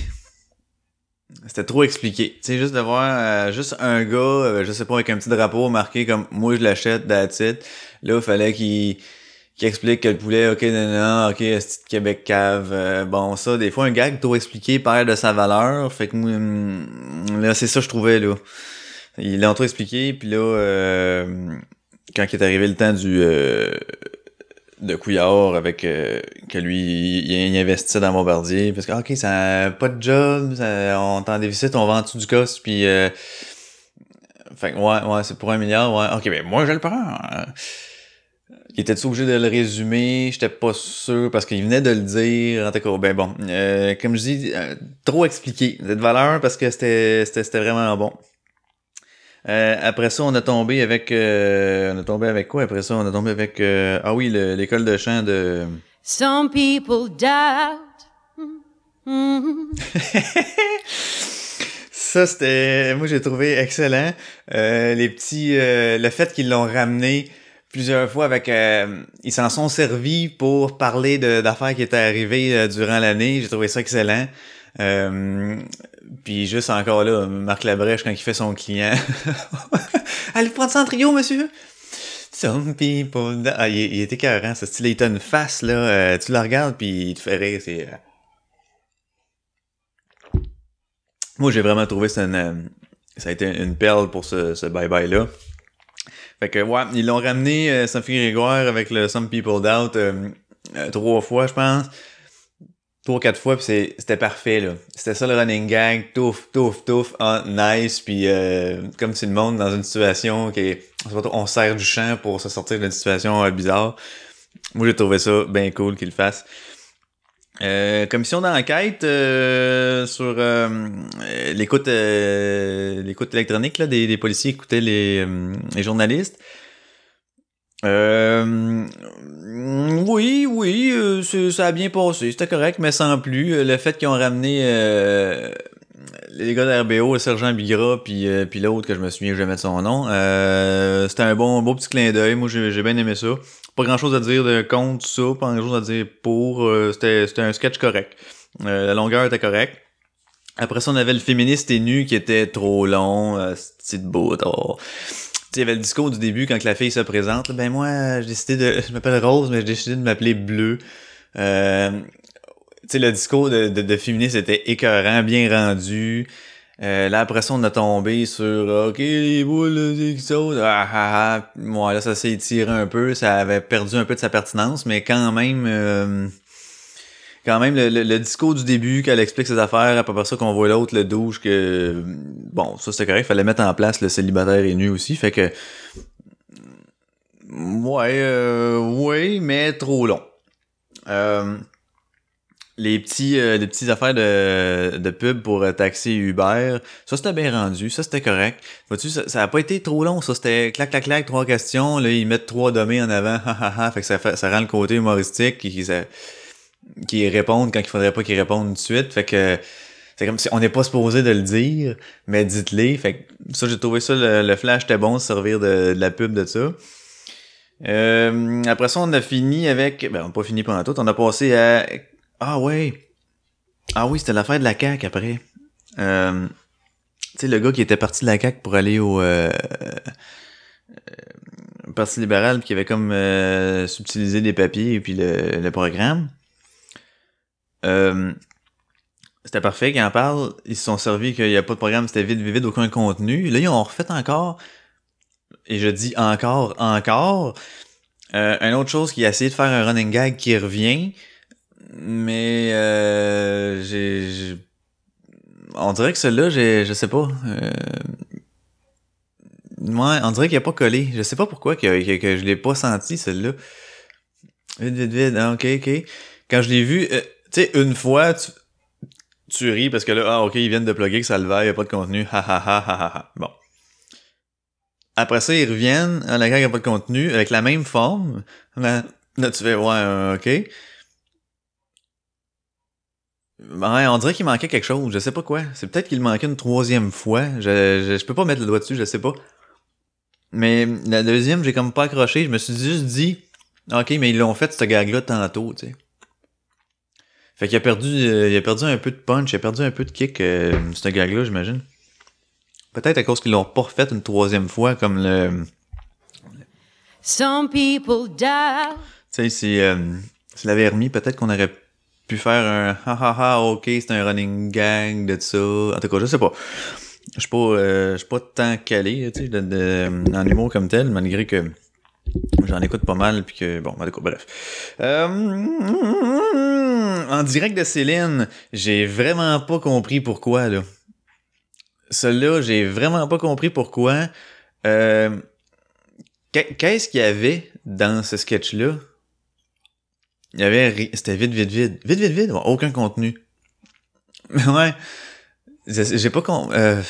c'était trop expliqué tu sais juste de voir euh, juste un gars euh, je sais pas avec un petit drapeau marqué comme moi je l'achète that's là il fallait qu'il qui explique que le poulet, ok, non, non, ok, c'est Québec cave. Euh, bon, ça, des fois, un gag trop expliqué perd de sa valeur. Fait que moi, hum, là, c'est ça que je trouvais, là. Il l'a trop expliqué, puis là, euh, quand il est arrivé le temps du euh, de Couillard avec euh, que lui, il, il investissait dans Bombardier, parce que, ok, ça pas de job, ça, on t'en déficit, on vend en dessous du cost, puis... Euh, fait ouais, ouais, c'est pour un milliard, ouais. Ok, ben moi, je le prends. Il était obligé de le résumer? J'étais pas sûr parce qu'il venait de le dire. En tout cas, ben bon. Euh, comme je dis, euh, trop expliqué. De valeur parce que c'était c'était vraiment bon. Euh, après ça, on a tombé avec euh, on a tombé avec quoi après ça? On a tombé avec euh, ah oui, le- l'école de chant de Some people doubt. Ça, c'était. Moi, j'ai trouvé excellent. Euh, les petits. euh, le fait qu'ils l'ont ramené plusieurs fois avec. euh, ils s'en sont servis pour parler de- d'affaires qui étaient arrivées euh, durant l'année. J'ai trouvé ça excellent. Euh, puis juste encore là, Marc Labrèche, quand il fait son client. Allez prendre ça en trio, monsieur! Some people. Ah, il, il est écœurant, ce style. Il une face, là. euh, tu la regardes, puis il te fait rire. C'est. euh, Moi, j'ai vraiment trouvé ça une, euh, ça a été une perle pour ce, bye-bye-là. Fait que, ouais, ils l'ont ramené, Sophie Grégoire, avec le Some People Doubt, trois fois, je pense. Trois, quatre fois, puis c'était parfait, là. C'était ça le running gag, touf, touf, touf, ah, nice, puis euh, comme si le monde dans une situation qui est... on sert du champ pour se sortir d'une situation euh, bizarre. Moi, j'ai trouvé ça bien cool qu'il le fasse. Euh, commission d'enquête euh, sur euh, l'écoute l'écoute électronique là, des, des policiers écoutaient les, les journalistes. Euh, oui, oui, euh, ça a bien passé, c'était correct, mais sans plus. Euh, Le fait qu'ils ont ramené euh, les gars d'RBO, le sergent Bigra, puis euh, puis l'autre que je me souviens jamais de son nom, euh, c'était un bon beau petit clin d'œil. Moi, j'ai bien aimé ça. Pas grand chose à dire de contre ça, pas grand chose à dire pour. c'était un sketch correct. La longueur était correcte. Après ça, on avait le féministe et nu qui était trop long, c'était beau. Oh. Il y avait le discours du début quand la fille se présente. ben moi, j'ai décidé de. Je m'appelle Rose, mais j'ai décidé de m'appeler Bleu. Euh, tu sais, le discours de, de, de féministe était écœurant, bien rendu. Euh, là, après ça, on a tombé sur OK, les boules, sautent. Ah, ah, ah. Ouais, là, ça s'est étiré un peu. Ça avait perdu un peu de sa pertinence, mais quand même. euh, quand même, le, le- le discours du début, qu'elle explique ses affaires, après ça qu'on voit l'autre, le douche, que... Bon, ça c'était correct, fallait mettre en place le célibataire et nu aussi, fait que... Ouais, euh, ouais, mais trop long. Euh, les petits euh, les petites affaires de, de pub pour euh, taxi Uber, ça c'était bien rendu, ça c'était correct. Vois-tu, ça, ça a pas été trop long, ça c'était clac clac clac, trois questions, là ils mettent trois dommés en avant, fait que ça fait, ça rend le côté humoristique qui, ça- qui répondent quand il faudrait pas qu'ils répondent tout de suite, fait que c'est comme si on n'est pas supposé de le dire, mais dites-les. Fait que ça j'ai trouvé ça le, flash était bon servir de, la pub de ça. Euh, après ça, on a fini avec. Ben, on n'a pas fini pendant tout. On a passé à. Ah ouais. Ah oui, c'était l'affaire de la CAQ après. Euh, tu sais, le gars qui était parti de la CAQ pour aller au euh, euh, Parti libéral, qui avait comme euh, subtilisé des papiers et puis le, le programme. Euh, c'était parfait qu'il en parle. Ils se sont servis qu'il n'y a pas de programme, c'était vide, vide, aucun contenu. Là, ils ont refait encore, et je dis encore, encore, euh, une autre chose qui a essayé de faire un running gag qui revient, mais euh, j'ai, on dirait que celui-là, je sais pas. Euh, ouais, on dirait qu'il a pas collé. Je sais pas pourquoi que, que, je l'ai pas senti celui-là. Vite, vite, vite. Ok, ok. Quand je l'ai vu, euh, sais, une fois, tu, tu ris parce que là, ah, ok, ils viennent de plugger que ça le va, il y a pas de contenu. Ha ha ha ha ha. Bon. Après ça, ils reviennent, ah, la gag a pas de contenu, avec la même forme. Là, là, tu fais, ouais, euh, ok. Ouais, on dirait qu'il manquait quelque chose, je sais pas quoi. C'est peut-être qu'il manquait une troisième fois. Je, je, je peux pas mettre le doigt dessus, je sais pas. Mais la deuxième, j'ai comme pas accroché. Je me suis juste dit, ok, mais ils l'ont fait, ce gag-là, tantôt, tu sais. Fait qu'il a perdu, euh, il a perdu un peu de punch, il a perdu un peu de kick, euh, ce gag-là, j'imagine. Peut-être à cause qu'ils l'ont pas refait une troisième fois, comme le... Some people die. Tu sais, si, euh, s'il l'avait remis, peut-être qu'on aurait pu faire un ha ha ha, ok, c'est un running gang de ça. En tout cas, je sais pas. Je suis pas, euh, je suis pas tant calé, tu sais, de, de- en humour comme tel, malgré que j'en écoute pas mal, puis que, bon, bref. Euh, en direct de Céline, j'ai vraiment pas compris pourquoi, là. Celui-là, j'ai vraiment pas compris pourquoi. Euh, qu'est- Qu'est-ce qu'il y avait dans ce sketch-là? Il y avait... C'était vite, vite, vite. Vite, vite, vite. Aucun contenu. Mais ouais. J'ai pas con... euh,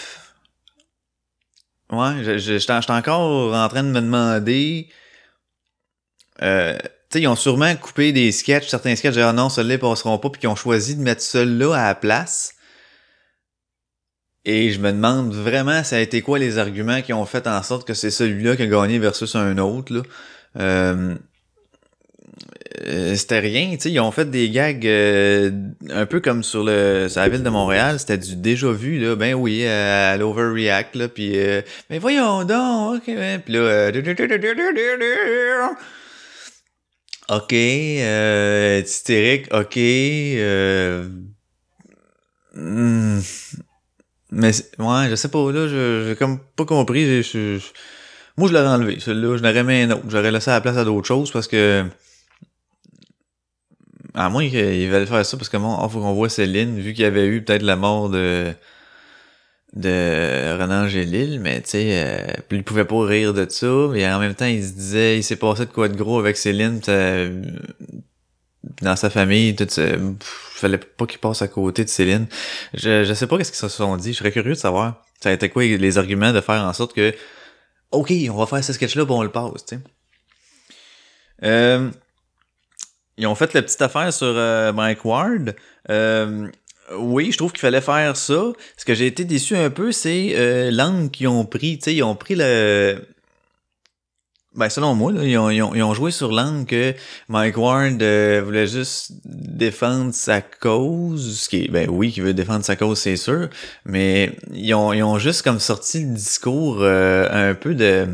Ouais, j'étais encore en train de me demander... Euh, tu sais, ils ont sûrement coupé des sketchs, certains sketchs, genre non, ceux-là ils passeront pas, puis qu'ils ont choisi de mettre ceux-là à la place. Et je me demande vraiment, ça a été quoi les arguments qui ont fait en sorte que c'est celui-là qui a gagné versus un autre, là. Euh, euh, c'était rien, tu ils ont fait des gags euh, un peu comme sur le la ville de Montréal, c'était du déjà vu là, ben oui, euh, à l'overreact là, puis euh, mais voyons donc, ok, ben, puis là, euh, ok, euh, hystérique, ok, euh, hmm, mais ouais, je sais pas là, j'ai comme pas compris, moi je l'aurais enlevé, celui-là, je l'aurais mis un autre, j'aurais laissé la place à d'autres choses parce que à moins qu'ils veulent faire ça parce que bon, oh, faut qu'on voit Céline, vu qu'il y avait eu peut-être la mort de de Renan Gélil, mais tu sais, euh, il pouvait pas rire de ça, mais en même temps, il se disait, il s'est passé de quoi de gros avec Céline, ça- dans sa famille, tout ça, pff, fallait pas qu'il passe à côté de Céline. Je, je sais pas qu'est-ce qu'ils se sont dit, je serais curieux de savoir. Ça a été quoi les arguments de faire en sorte que, ok, on va faire ce sketch-là, bon, on le passe, tu sais. Euh, ils ont fait la petite affaire sur euh, Mike Ward. Euh, oui, je trouve qu'il fallait faire ça. Ce que j'ai été déçu un peu, c'est euh, l'angle qu'ils ont pris. Tu sais, ils ont pris le... Ben, selon moi, là, ils, ont, ils ont- ils ont joué sur l'angle que Mike Ward euh, voulait juste défendre sa cause. Ce qui est, ben oui, qu'il veut défendre sa cause, c'est sûr. Mais ils ont, ils ont juste comme sorti le discours euh, un peu de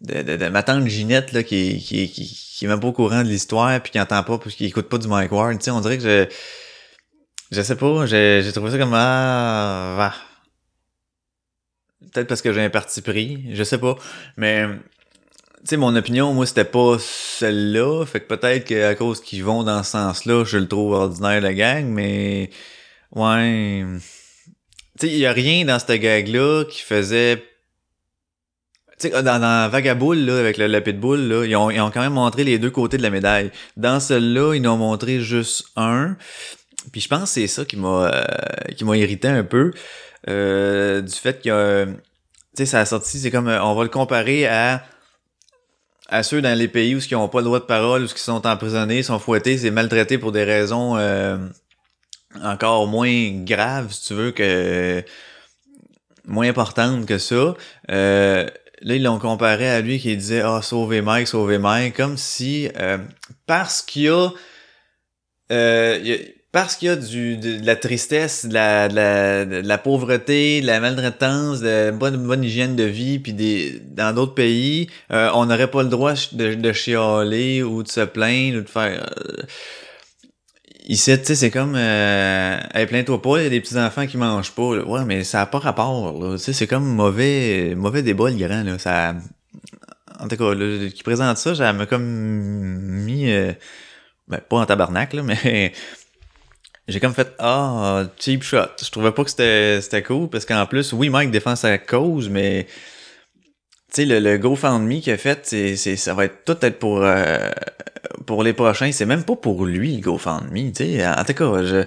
de, de, de ma tante Ginette là, qui, qui, qui, qui est même pas au courant de l'histoire puis qui entend pas parce qu'il écoute pas du Mike Ward. Tu sais, on dirait que je. Je sais pas, j'ai trouvé ça comme ah. Peut-être parce que j'ai un parti pris, je sais pas. Mais tu sais, mon opinion, moi, c'était pas celle-là. Fait que peut-être qu'à cause qu'ils vont dans ce sens-là, je le trouve ordinaire la gang, mais ouais. Tu sais, il y a rien dans cette gag-là qui faisait tu sais, dans, dans Vagaboul, là, avec le, le pitbull, là, ils ont, ils ont quand même montré les deux côtés de la médaille. Dans celle-là, ils n'ont montré juste un. Puis je pense que c'est ça qui m'a euh, qui m'a irrité un peu euh, du fait que tu sais ça a sorti c'est comme euh, on va le comparer à à ceux dans les pays où ils n'ont pas le droit de parole, où ils sont emprisonnés, sont fouettés, c'est maltraités pour des raisons euh, encore moins graves, si tu veux, que moins importantes que ça. Euh, là, ils l'ont comparé à lui qui disait Ah, sauvez Mike, sauvez Mike, comme si euh, parce qu'il y a, euh, y a- parce qu'il y a du, de, de la tristesse, de la, de, la, de la pauvreté, de la maltraitance, de la bonne, bonne hygiène de vie, puis des, dans d'autres pays, euh, on n'aurait pas le droit de, de chialer ou de se plaindre ou de faire... euh, Ici, tu sais, c'est comme... Euh, hey, plains-toi pas, il y a des petits-enfants qui mangent pas. là. Ouais, mais ça a pas rapport. Tu sais, c'est comme mauvais, mauvais débat, le grand, là. Ça... En tout cas, qui présente ça, ça m'a comme mis... euh, ben, pas en tabarnak, là, mais... J'ai comme fait ah cheap shot. Je trouvais pas que c'était cool parce qu'en plus oui Mike défend sa cause mais tu sais le, le GoFundMe qu'il a fait c'est ça va être tout être pour euh, pour les prochains c'est même pas pour lui le GoFundMe tu sais en tout cas je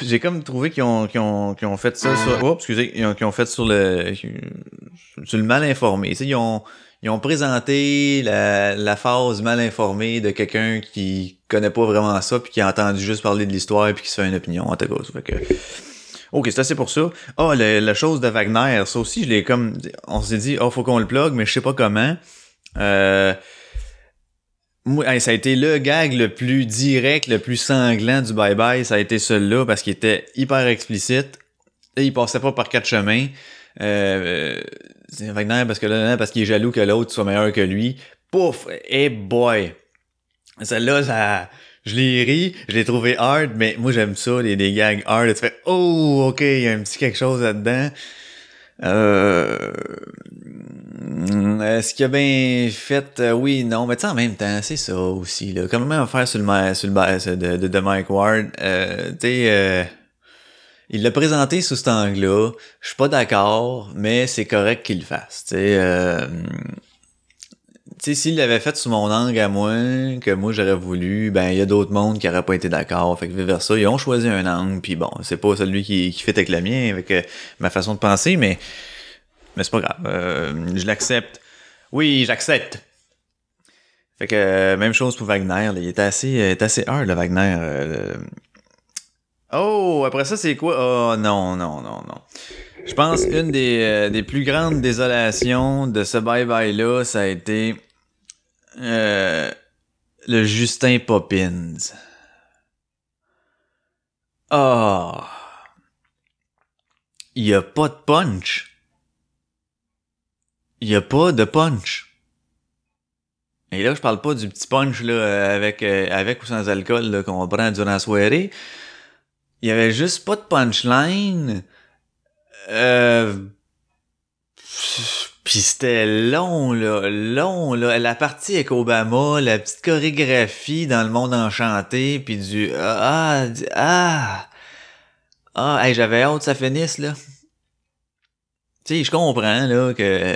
j'ai comme trouvé qu'ils ont, ont, ont fait ça sur. Oh, excusez, qu'ils ont fait sur le. sur le mal informé. Tu sais, ils ont, ils ont présenté la, phase mal informée de quelqu'un qui connaît pas vraiment ça, puis qui a entendu juste parler de l'histoire, puis qui se fait une opinion, en tout cas. Fait. Ok, c'est assez pour ça. Ah, le- la chose de Wagner, ça aussi, je l'ai comme. On s'est dit, oh, faut qu'on le plug, mais je sais pas comment. Euh. Ça a été le gag le plus direct, le plus sanglant du bye-bye. Ça a été celui-là parce qu'il était hyper explicite. Et il passait pas par quatre chemins. Euh, parce que là, parce qu'il est jaloux que l'autre soit meilleur que lui. Pouf! Et boy! Celle-là, ça, je l'ai ri, je l'ai trouvé hard, mais moi j'aime ça, les, gags hard. Tu fais, oh, ok, il y a un petit quelque chose là-dedans. Euh... Est-ce qu'il a bien fait? Euh, oui, non, mais tu sais en même temps, c'est ça aussi là. Comment faire sur le sur le de, de, de Mike Ward, euh, tu sais euh, il l'a présenté sous cet angle-là. Je suis pas d'accord, mais c'est correct qu'il le fasse. Euh, tu sais, s'il l'avait fait sous mon angle à moi, que moi j'aurais voulu, ben il y a d'autres mondes qui auraient pas été d'accord. Fait que versa, ils ont choisi un angle, puis bon, c'est pas celui qui, fait avec le mien, avec euh, ma façon de penser, mais mais c'est pas grave. Euh, je l'accepte. Oui, j'accepte. Fait que même chose pour Wagner. là, il était assez, assez hard, le Wagner. Oh, après ça, c'est quoi? Oh non, non, non, non. Je pense une des, euh, des plus grandes désolations de ce bye-bye-là, ça a été euh, le Justin Poppins. Oh. Il y a pas de punch. Il y a pas de punch. Et là, je parle pas du petit punch là, euh, avec, euh, avec ou sans alcool qu'on prend durant la soirée. Il y avait juste pas de punchline. Euh... Puis c'était long, là, long, là. La partie avec Obama, la petite chorégraphie dans le monde enchanté, puis du ah, ah, ah, ah, hey, j'avais hâte que ça finisse, là. Tu sais, je comprends, là, que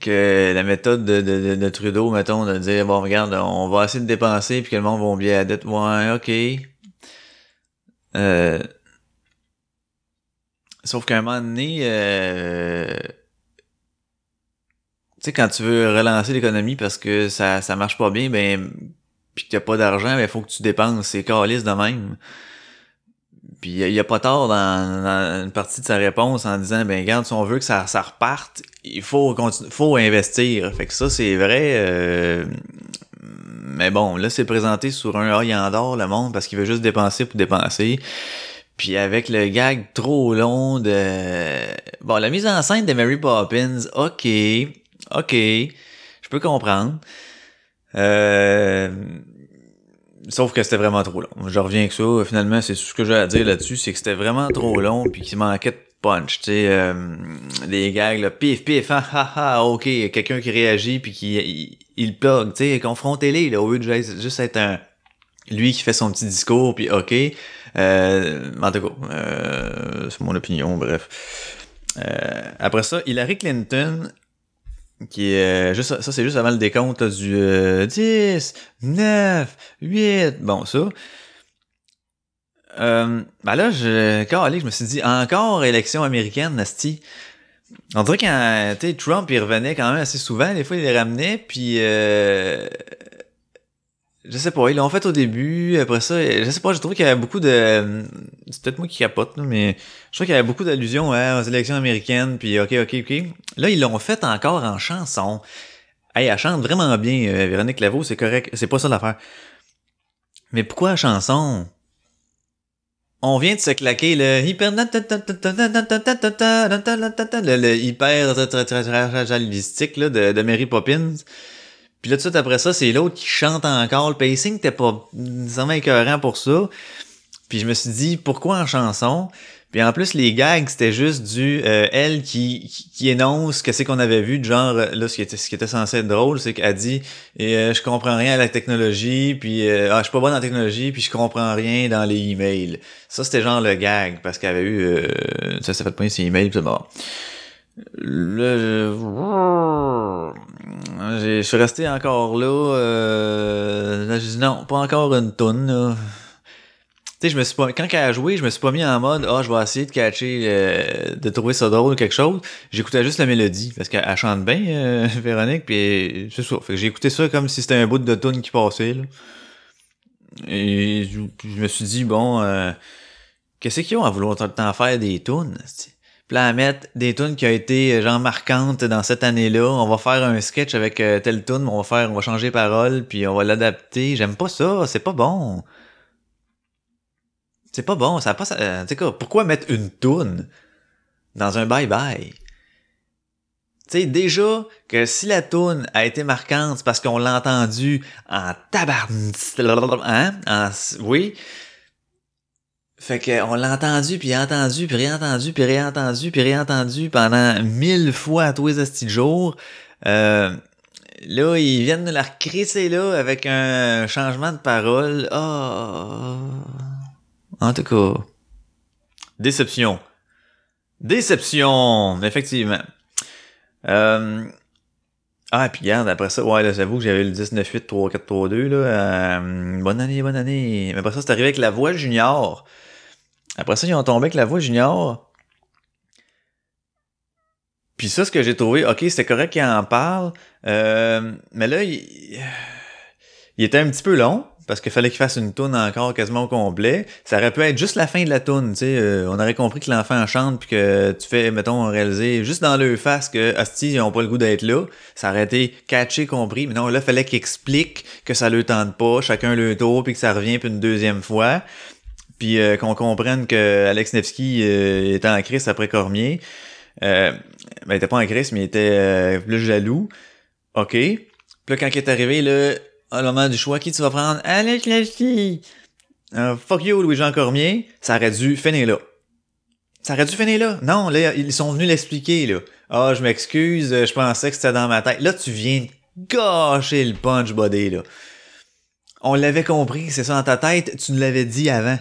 que la méthode de, de, de, de Trudeau, mettons, de dire, bon, regarde, on va essayer de dépenser, puis que le monde va oublier la dette. Ouais, ok. Euh... Sauf qu'à un moment donné, euh... tu sais, quand tu veux relancer l'économie parce que ça, ça marche pas bien, ben, pis que t'as pas d'argent, ben, faut que tu dépenses. C'est calice de même. Puis il y a pas tort dans, dans une partie de sa réponse en disant, ben, regarde, si on veut que ça, ça reparte, il faut continuer, faut investir. Fait que ça, c'est vrai. euh, Mais bon, là, c'est présenté sur un ah, il en dort le monde parce qu'il veut juste dépenser pour dépenser. Puis avec le gag trop long de... Bon, la mise en scène de Mary Poppins, ok, ok, je peux comprendre. Euh... Sauf que c'était vraiment trop long. Je reviens avec ça. Finalement, c'est ce que j'ai à dire là-dessus, c'est que c'était vraiment trop long puis qu'il manquait de punch. Tu sais, euh, des gags, là, pif, pif, ha, ha, ok, quelqu'un qui réagit puis qui il, il plug. Tu sais, confrontez-les, là, au lieu de juste juste être un... Lui qui fait son petit discours puis ok. Euh, en tout cas, euh, c'est mon opinion, bref. Euh, après ça, Hillary Clinton, qui est euh, juste ça c'est juste avant le décompte du euh, 10 9 8 bon ça. Euh, ben là je calé, je me suis dit encore élection américaine Nasty on dirait quand Trump il revenait quand même assez souvent. Des fois il les ramenait puis euh, je sais pas, ils l'ont fait au début, après ça, je sais pas, j'ai trouvé qu'il y avait beaucoup de... C'est peut-être moi qui capote, mais je trouve qu'il y avait beaucoup d'allusions hein, aux élections américaines, puis ok, ok, ok. Là, ils l'ont fait encore en chanson. Hey, elle chante vraiment bien, euh, Véronique Laveau, c'est correct, c'est pas ça l'affaire. Mais pourquoi chanson? On vient de se claquer le hyper... Le, le hyper là, de Mary Poppins. Puis là, tout de suite après ça, c'est l'autre qui chante encore. Le pacing n'était pas nécessairement écœurant pour ça. Puis je me suis dit, pourquoi en chanson? Puis en plus, les gags, c'était juste du euh, elle qui, qui, qui énonce que c'est qu'on avait vu, genre, là, ce qui était, ce qui était censé être drôle, c'est qu'elle dit euh, je comprends rien à la technologie, puis euh, ah, je suis pas bonne en la technologie, puis je comprends rien dans les emails. Ça, c'était genre le gag, parce qu'elle avait eu euh, ça s'est fait poigner ses emails, puis bon. Je... suis resté encore là. Euh... là j'ai dit non, pas encore une tonne. Tu sais, je me suis pas. Quand elle a joué, je me suis pas mis en mode Ah, oh, je vais essayer de catcher, euh, de trouver ça drôle ou quelque chose. J'écoutais juste la mélodie. Parce qu'elle chante bien, euh, Véronique, puis c'est ça. Fait que j'ai écouté ça comme si c'était un bout de tune qui passait. Là. Et je, me suis dit, bon, euh, qu'est-ce qu'ils ont à vouloir tant faire des tunes? Puis là, à mettre des tunes qui ont été genre marquantes dans cette année-là. On va faire un sketch avec euh, telle tune, on va faire, on va changer parole, puis on va l'adapter. J'aime pas ça, c'est pas bon. C'est pas bon, ça passe. Euh, tu sais quoi, pourquoi mettre une tune dans un bye bye? Tu sais, déjà que si la tune a été marquante, parce qu'on l'a entendu en tabarn... Hein? En... Oui. Fait que on l'a entendu, puis entendu, puis réentendu, puis réentendu, puis réentendu pendant mille fois à tous les asti jours. Euh, là, ils viennent de la recrisser là avec un changement de parole. Oh. En tout cas. Déception. Déception, effectivement. Euh... Ah, puis regarde, après ça, ouais, là, j'avoue que j'avais le 19-8-3-4-3-2, là. Euh... bonne année, bonne année. Mais après ça, c'est arrivé avec la voix junior. Après ça, ils ont tombé avec la voix junior. Puis ça, ce que j'ai trouvé, ok, c'était correct qu'il en parle, euh, mais là, il, il, était un petit peu long, parce qu'il fallait qu'il fasse une toune encore quasiment au complet. Ça aurait pu être juste la fin de la toune, tu sais, euh, on aurait compris que l'enfant chante, puis que tu fais, mettons, réaliser juste dans le face que, hostie, ils ont pas le goût d'être là. Ça aurait été catché, compris, mais non, là, il fallait qu'il explique que ça le tente pas, chacun le tour, puis que ça revient puis une deuxième fois puis euh, qu'on comprenne que Alex Nevsky euh, était en crise après Cormier. Euh, ben, il était pas en crise, mais il était euh, plus jaloux. OK. Puis là, quand il est arrivé, là, au moment du choix, qui tu vas prendre? Alex Nevsky! Uh, fuck you, Louis-Jean Cormier. Ça aurait dû finir là. Ça aurait dû finir là. Non, là, ils sont venus l'expliquer, là. Ah, je m'excuse, je pensais que c'était dans ma tête. Là, tu viens gâcher le punch body, là. On l'avait compris, c'est ça dans ta tête, tu nous l'avais dit avant.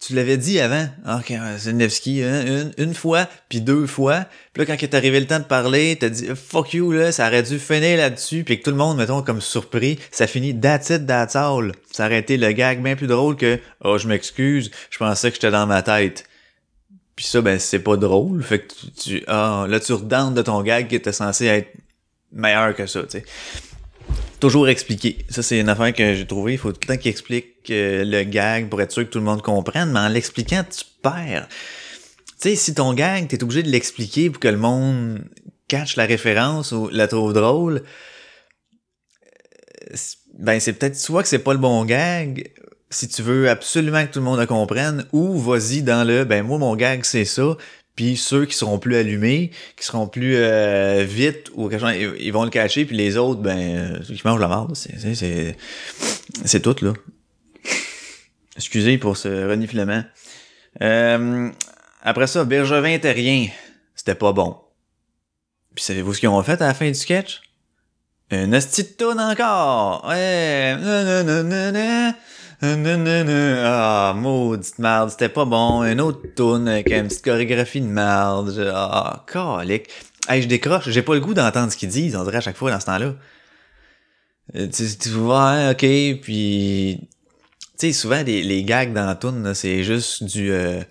Tu l'avais dit avant. Ah, ok, c'est Nevsky, hein? une, une fois, puis deux fois. Puis là, quand est arrivé le temps de parler, t'as dit fuck you, là, ça aurait dû finir là-dessus, puis que tout le monde, mettons, comme surpris, ça finit that's it, that's all. Ça aurait été le gag bien plus drôle que Oh, je m'excuse, je pensais que j'étais dans ma tête. Puis ça, ben, c'est pas drôle. Fait que tu, tu ah, là, tu redantes de ton gag qui était censé être meilleur que ça, tu sais toujours expliquer. Ça, c'est une affaire que j'ai trouvée. Il faut tout le temps qu'il explique euh, le gag pour être sûr que tout le monde comprenne, mais en l'expliquant, tu perds. Tu sais, si ton gag, t'es obligé de l'expliquer pour que le monde cache la référence ou la trouve drôle, euh, ben c'est peut-être soit que c'est pas le bon gag, si tu veux absolument que tout le monde le comprenne, ou vas-y dans le ben moi mon gag c'est ça, puis ceux qui seront plus allumés, qui seront plus euh, vite ou quelque ils, vont le cacher, puis les autres, ben, ceux qui mangent la marde, c'est, tout, là. Excusez pour ce reniflement. Euh, après ça, Bergevin Terrien, c'était pas bon. Puis savez-vous ce qu'ils ont fait à la fin du sketch? Un de encore! Ouais! Ah, maudite merde, c'était pas bon. Un autre tune avec une petite chorégraphie de merde. Ah, calique. Hey, je décroche, j'ai pas le goût d'entendre ce qu'ils disent, on dirait à chaque fois dans ce temps-là. Euh, tu, tu vois, ok, puis... Tu sais, souvent, les, gags dans la toune, là, c'est juste du... euh,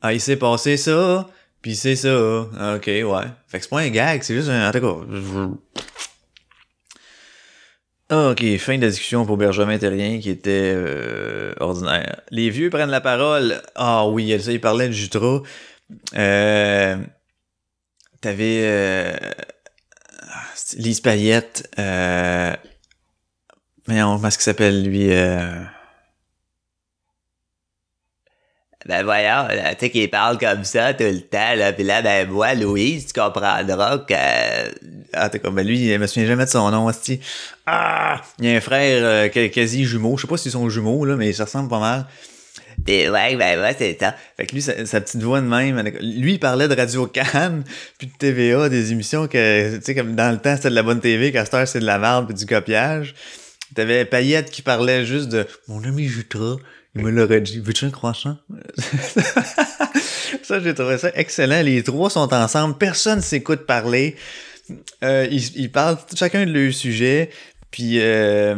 ah, il s'est passé ça, puis c'est ça. Ah, Ok, ouais. Fait que c'est pas un gag, c'est juste un... En tout cas... Ah, ok, fin de la discussion pour Benjamin Terrien qui était euh, ordinaire. Les vieux prennent la parole. Ah oui, ça, il parlait de Jutra. Euh, T'avais euh, Lise Payette. Euh, mais on comment est-ce qu'il s'appelle lui euh... Ben voyons, là, tu sais qu'il parle comme ça tout le temps, là, pis là, ben moi, Louise, tu comprendras que... Ah, t'es comme, ben lui, je me souviens jamais de son nom, hostie. Ah! Il y a un frère euh, quasi jumeau, je sais pas s'ils sont jumeaux, là, mais ça ressemble pas mal. Pis ouais, ben ouais, c'est ça. Fait que lui, sa, sa petite voix de même, lui, il parlait de Radio Cannes, puis de TVA, des émissions que, tu sais, comme dans le temps, c'était de la bonne TV, qu'à cette heure, c'est de la merde puis du copiage. T'avais Payette qui parlait juste de « Mon ami Jutra, il me l'aurait dit, veux-tu un croissant? » Ça, j'ai trouvé ça excellent. Les trois sont ensemble, personne s'écoute parler. Euh, ils, ils parlent chacun de leur sujet. Puis, euh,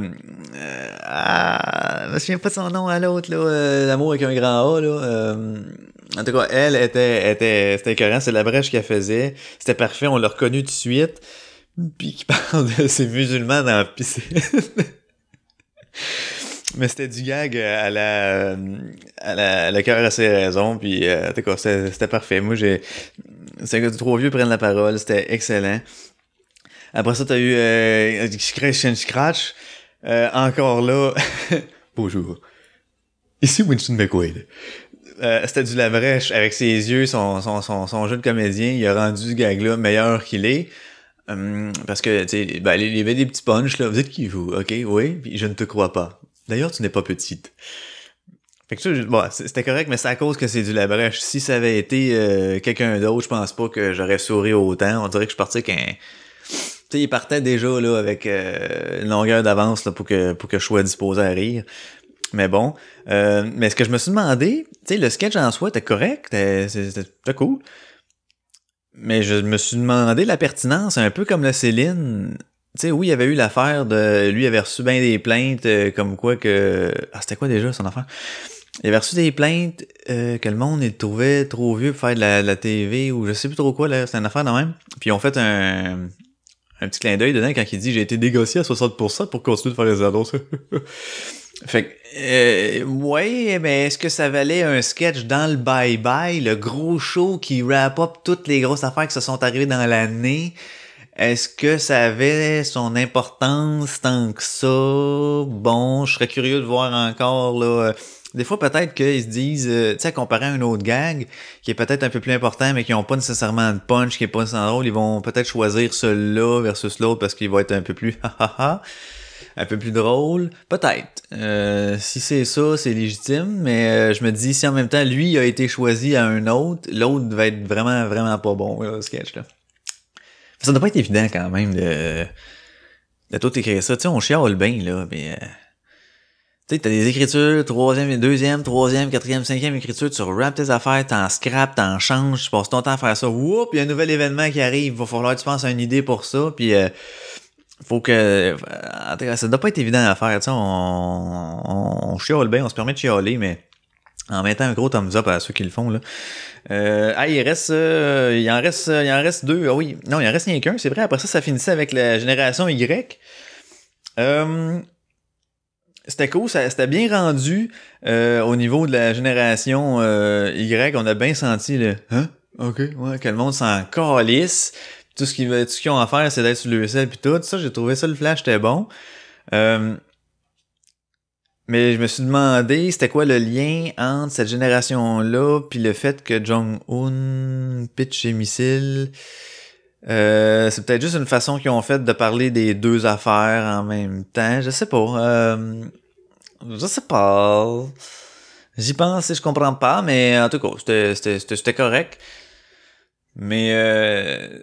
euh, ah, je me souviens pas de son nom à l'autre, là, euh, l'amour avec un grand A, là. euh, en tout cas, elle était, était, c'était écœurant, c'est la brèche qu'elle faisait. C'était parfait, on l'a reconnu tout de suite. Puis qui parle de ces musulmans dans la piscine. Mais c'était du gag à la, à la, à la cœur à ses raisons, puis euh, c'était parfait. Moi, j'ai, c'est que trois vieux prennent la parole, c'était excellent. Après ça, t'as eu euh, Scratch. Euh, encore là, bonjour. Ici Winston McQuaid. Euh, c'était du Labrèche avec ses yeux, son, son, son, son jeu de comédien, il a rendu ce gag-là meilleur qu'il est. Hum, parce que, tu sais, ben, il y avait des petits punchs, là. Vous êtes qui, vous? OK, oui, puis je ne te crois pas. D'ailleurs, tu n'es pas petite. Fait que c'était correct, mais c'est à cause que c'est du Labrèche. Si ça avait été euh, quelqu'un d'autre, je pense pas que j'aurais souri autant. On dirait que je partais qu'un... Tu sais, il partait déjà, là, avec euh, une longueur d'avance, pour que, pour que je sois disposé à rire. Mais bon. Euh, mais ce que je me suis demandé, tu sais, le sketch en soi était correct, c'était cool. Mais je me suis demandé la pertinence, un peu comme la Céline. Tu sais, oui, il y avait eu l'affaire de. Lui, avait reçu bien des plaintes euh, comme quoi que. Ah, c'était quoi déjà son affaire? Il avait reçu des plaintes euh, que le monde il trouvait trop vieux pour faire de la, la TV ou je sais plus trop quoi, là. C'était une affaire de même. Puis ils ont fait un, un petit clin d'œil dedans quand il dit j'ai été négocié à 60% pour continuer de faire les annonces. fait que, euh, ouais, mais est-ce que ça valait un sketch dans le bye-bye, le gros show qui wrap up toutes les grosses affaires qui se sont arrivées dans l'année? Est-ce que ça avait son importance tant que ça? Bon, je serais curieux de voir encore, là. euh, Des fois, peut-être qu'ils se disent, euh, tu sais, comparé à un autre gag, qui est peut-être un peu plus important, mais qui ont pas nécessairement de punch, qui est pas nécessairement drôle, ils vont peut-être choisir celui-là versus l'autre parce qu'il va être un peu plus un peu plus drôle. Peut-être. Euh, si c'est ça, c'est légitime, mais je me dis, si en même temps, lui a été choisi à un autre, l'autre va être vraiment, vraiment pas bon, là, le sketch, là. Ça doit pas être évident quand même de, de tout écrire ça. Tu sais, on chiale bien, là, mais... euh, tu sais, t'as des écritures, troisième, deuxième, troisième, quatrième, cinquième écriture, tu rappes tes affaires, t'en scrapes, t'en changes, tu passes ton temps à faire ça. Whoop, il y a un nouvel événement qui arrive, il va falloir que tu penses à une idée pour ça, puis euh, faut que... Cas, ça doit pas être évident à faire, tu sais, on, on, on chiale bien, on se permet de chialer, mais en mettant un gros thumbs up à ceux qui le font, là. Euh, ah, il reste, euh, il en reste, il en reste deux. Ah oui, non, il en reste rien qu'un. C'est vrai. Après ça, ça finissait avec la génération Y. Euh, c'était cool, ça- c'était bien rendu euh, au niveau de la génération euh, Y. On a bien senti le, hein, ok, ouais, que le monde s'en calisse. Tout ce qu'ils tout ce qu'ils ont à faire, c'est d'être sur le sel puis tout. Ça, j'ai trouvé ça le flash, c'était bon. Euh, mais je me suis demandé, c'était quoi le lien entre cette génération-là puis le fait que Jong-un pitch ses missiles? Euh, c'est peut-être juste une façon qu'ils ont fait de parler des deux affaires en même temps. Je sais pas. Euh, je sais pas. J'y pense et je comprends pas, mais en tout cas, c'était- correct. Mais euh,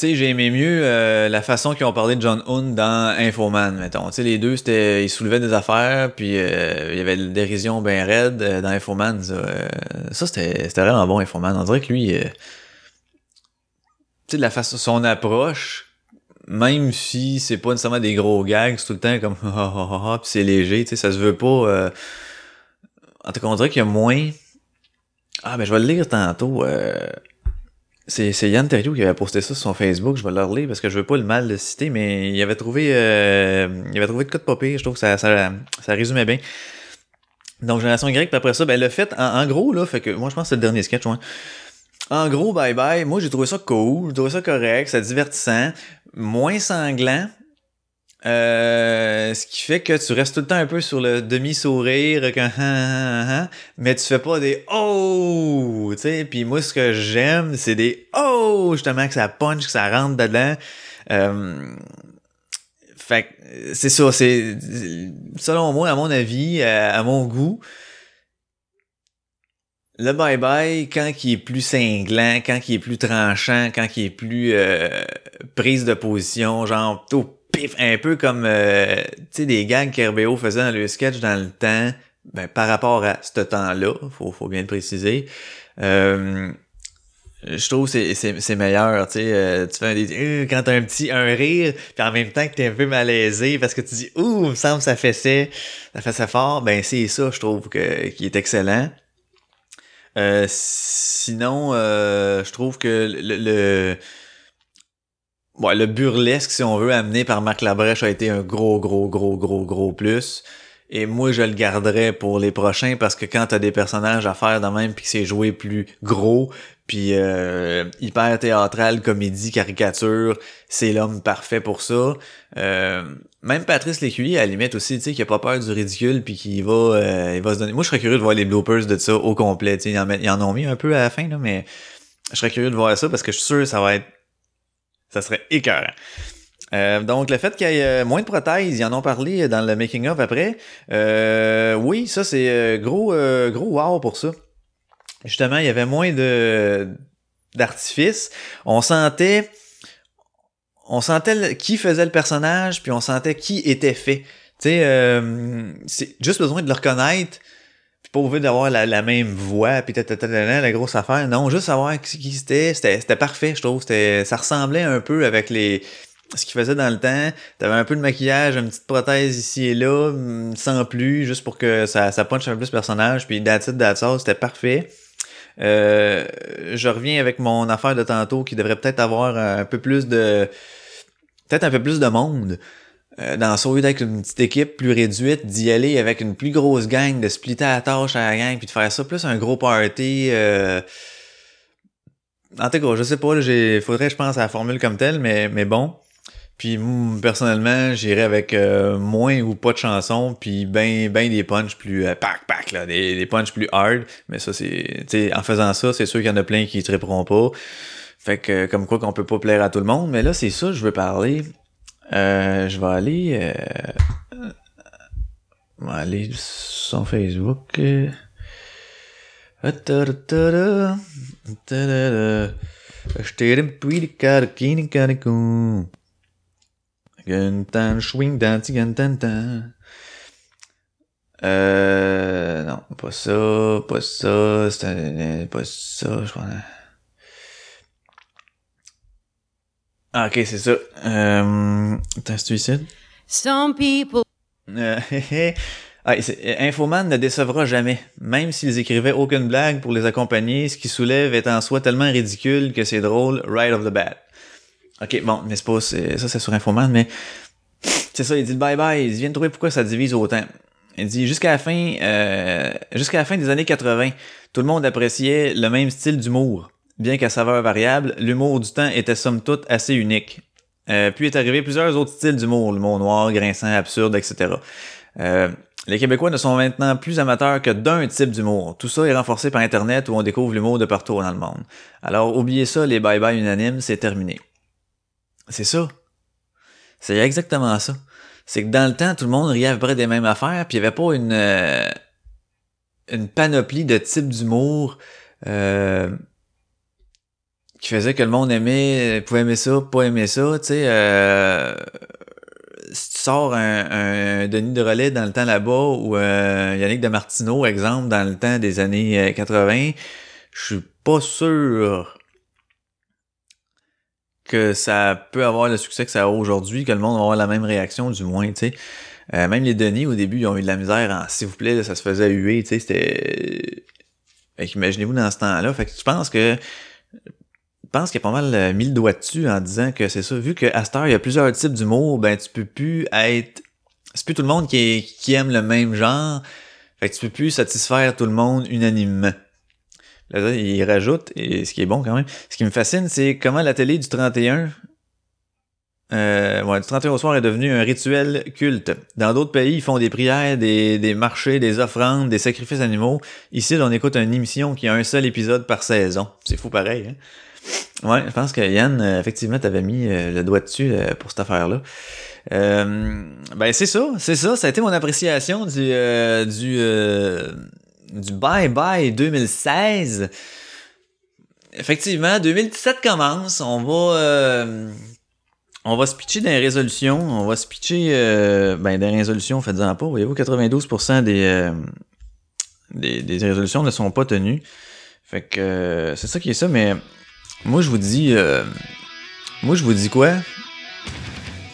sais, j'ai aimé mieux euh, la façon qu'ils ont parlé de John Hoon dans Infoman, mettons. Tu sais, les deux, c'était, ils soulevaient des affaires, puis euh, il y avait de dérision bien raide euh, dans Infoman. Ça, euh, ça, c'était, c'était vraiment bon, Infoman. On dirait que lui, euh, sais, de la façon, son approche, même si c'est pas nécessairement des gros gags, c'est tout le temps comme ah ah ah ah, puis c'est léger, tu sais, ça se veut pas. euh, En tout cas, on dirait qu'il y a moins. Ah, ben je vais le lire tantôt. C'est, Yann Terriot qui avait posté ça sur son Facebook. Je vais le relire parce que je veux pas le mal le citer, mais il avait trouvé, euh, il avait trouvé de quoi de pas pire. Je trouve que ça, ça, ça résumait bien. Donc, Génération Y, puis après ça, ben le fait, en, en gros, là, fait que moi je pense que c'est le dernier sketch, ouais. En gros, bye bye, moi j'ai trouvé ça cool, j'ai trouvé ça correct, c'est divertissant, moins sanglant. Euh, ce qui fait que tu restes tout le temps un peu sur le demi-sourire, quand, ah, ah, ah, mais tu fais pas des oh, tu sais. Puis moi, ce que j'aime, c'est des oh, justement que ça punch, que ça rentre dedans. Euh, fait que c'est ça, c'est selon moi, à mon avis, à, à mon goût, le bye-bye, quand il est plus cinglant, quand il est plus tranchant, quand il est plus euh, prise de position, genre tout pif, un peu comme euh, tu sais des gags qu'RBO faisait dans le sketch dans le temps, ben par rapport à ce temps-là, faut, faut bien le préciser. Euh, je trouve que c'est, c'est, meilleur, tu sais, euh, tu fais un, euh, quand t'as un petit un rire, puis en même temps que t'es un peu malaisé parce que tu dis ouh, me semble ça fait ça, ça fait ça fort, ben c'est ça, je trouve que qui est excellent. Euh, sinon, euh, je trouve que le, le ouais, le burlesque, si on veut, amené par Marc Labrèche a été un gros, gros, gros, gros, gros plus. Et moi, je le garderais pour les prochains parce que quand t'as des personnages à faire de même puis que c'est joué plus gros, puis euh, hyper théâtral, comédie, caricature, c'est l'homme parfait pour ça. Euh, même Patrice Lécuyer, à la limite aussi, tu sais, qui a pas peur du ridicule puis qui va, euh, il va se donner. Moi, je serais curieux de voir les bloopers de ça au complet. Tu sais, ils en, ils en ont mis un peu à la fin là, mais je serais curieux de voir ça parce que je suis sûr que ça va être, ça serait écœurant. Euh, donc le fait qu'il y ait euh, moins de prothèses, ils en ont parlé dans le making of après. Euh, oui, ça c'est euh, gros euh, gros wow pour ça. Justement, il y avait moins de d'artifice. On sentait on sentait qui faisait le personnage, puis on sentait qui était fait. Tu sais, euh, c'est juste besoin de le reconnaître, puis pas obligé d'avoir la, la même voix, puis tatatata, la grosse affaire. Non, juste savoir qui, qui c'était, c'était, parfait, je trouve. Ça ressemblait un peu avec les ce qu'il faisait dans le temps. T'avais un peu de maquillage, une petite prothèse ici et là, hum, sans plus, juste pour que ça, ça punche un peu plus le personnage, puis that's it, that's all, c'était parfait. Euh, je reviens avec mon affaire de tantôt qui devrait peut-être avoir un peu plus de peut-être un peu plus de monde euh, dans au lieu d'être une petite équipe plus réduite d'y aller avec une plus grosse gang de splitter la tâche à la gang puis de faire ça plus un gros party euh... en tout cas je sais pas j'ai faudrait je pense à la formule comme telle mais mais bon puis personnellement, j'irais avec euh, moins ou pas de chansons, puis ben ben des punchs plus pack pack là, des, des punchs plus hard. Mais ça c'est, en faisant ça, c'est sûr qu'il y en a plein qui triperont pas. Fait que comme quoi qu'on peut pas plaire à tout le monde. Mais là c'est ça, je veux parler. Euh, je vais aller, euh, aller sur Facebook. euh. Non, pas ça, pas ça, pas ça, je pense. Ah, ok, c'est ça. Euh, c'est ici? Some people Euh, ah, Infoman ne décevra jamais, même s'ils écrivaient aucune blague pour les accompagner, ce qui soulève est en soi tellement ridicule que c'est drôle, right off the bat. Ok, bon, mais c'est pas, ça c'est sur Infoman, mais c'est ça, il dit bye bye, il vient de trouver pourquoi ça divise autant. Il dit jusqu'à la fin, euh, jusqu'à la fin des années 80, tout le monde appréciait le même style d'humour. Bien qu'à saveur variable, l'humour du temps était somme toute assez unique. Euh, puis est arrivé plusieurs autres styles d'humour, l'humour noir, grinçant, absurde, etc. Euh, les Québécois ne sont maintenant plus amateurs que d'un type d'humour. Tout ça est renforcé par Internet où on découvre l'humour de partout dans le monde. Alors oubliez ça, les bye-bye unanimes, c'est terminé. C'est ça. C'est exactement ça. C'est que dans le temps, tout le monde riait à peu près des mêmes affaires, puis il n'y avait pas une, euh, une panoplie de types d'humour qui faisait que le monde aimait, pouvait aimer ça, pas aimer ça, tu sais. Euh, si tu sors un, Denis de Relais dans le temps là-bas ou euh, Yannick de Martineau, exemple, dans le temps des années euh, 80, je suis pas sûr que ça peut avoir le succès que ça a aujourd'hui, que le monde va avoir la même réaction, du moins, tu sais. Euh, même les Denis, au début, ils ont eu de la misère en s'il vous plaît, ça se faisait huer, tu sais, c'était. Fait imaginez-vous dans ce temps-là. Fait que je pense que. Je pense qu'il y a pas mal euh, mis le doigt dessus en disant que c'est ça. Vu que à cette il y a plusieurs types d'humour, ben tu peux plus être. C'est plus tout le monde qui, aime le même genre. Fait que tu peux plus satisfaire tout le monde unanimement. Là, il rajoute, et ce qui est bon quand même, ce qui me fascine, c'est comment la télé du 31, euh, ouais, du 31 au soir est devenu un rituel culte. Dans d'autres pays, ils font des prières, des, des marchés, des offrandes, des sacrifices animaux. Ici, on écoute une émission qui a un seul épisode par saison. C'est fou pareil, hein? Ouais, je pense que Yann, euh, effectivement, t'avais mis euh, le doigt dessus euh, pour cette affaire-là. Ben c'est ça, c'est ça. Ça a été mon appréciation du du du bye bye 2016. Effectivement, 2017 commence. On va on va se pitcher les résolutions. On va se pitcher ben dans les résolutions, faites-en pas. Voyez-vous, 92% des, des des résolutions ne sont pas tenues. Fait que c'est ça qui est ça. Mais moi je vous dis, euh, moi je vous dis quoi?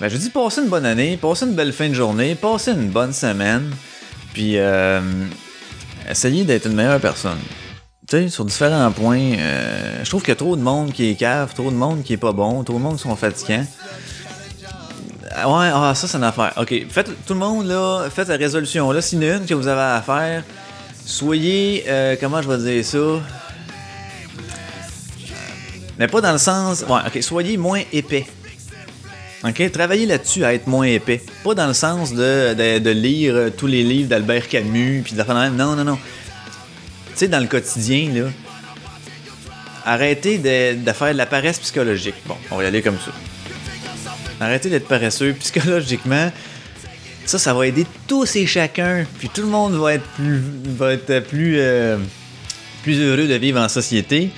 Ben, je vous dis, passez une bonne année, passez une belle fin de journée, passez une bonne semaine, puis euh, essayez d'être une meilleure personne. Tu sais, sur différents points, euh, je trouve qu'il y a trop de monde qui est cave, trop de monde qui est pas bon, trop de monde qui sont fatigants. Ah Ouais, ah, ça c'est une affaire. Ok, faites tout le monde là, faites la résolution là, s'il y en a une que vous avez à faire, soyez, euh, comment je vais dire ça, mais pas dans le sens, ok, soyez moins épais. OK? Travaillez là-dessus à être moins épais. Pas dans le sens de, de, lire euh, tous les livres d'Albert Camus puis de même. Non, non, non. Tu sais, dans le quotidien, là, arrêtez de, de faire de la paresse psychologique. Bon, on va y aller comme ça. Arrêtez d'être paresseux psychologiquement. Ça, ça va aider tous et chacun. Puis tout le monde va être plus, va être plus, euh, plus heureux de vivre en société.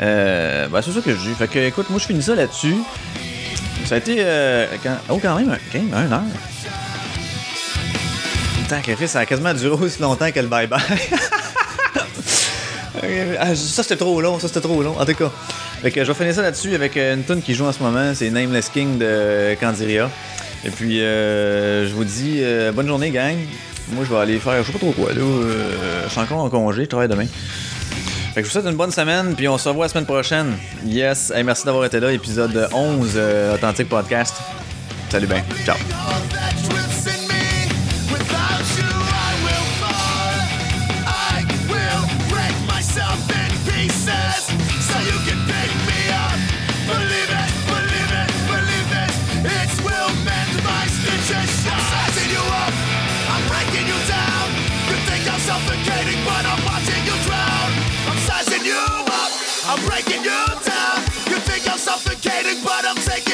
Euh, ben, c'est ça que je dis. Fait que, écoute, moi, je finis ça là-dessus. Ça a été. Euh, oh, quand même, quand même, un heure. Tant ça a quasiment duré aussi longtemps que le bye-bye. Ah, ça c'était trop long, ça c'était trop long. En tout cas, fait que je vais finir ça là-dessus avec euh, une tune qui joue en ce moment, c'est Nameless King de Candiria. Et puis euh, je vous dis euh, bonne journée gang. Moi je vais aller faire je sais pas trop quoi là. euh, je suis encore en congé, je travaille demain. Fait que je vous souhaite une bonne semaine, puis on se revoit la semaine prochaine. Yes, Hey, merci d'avoir été là, épisode 11 euh, Authentique Podcast. Salut ben, ciao. I'm breaking you down. You think I'm suffocating, but I'm taking.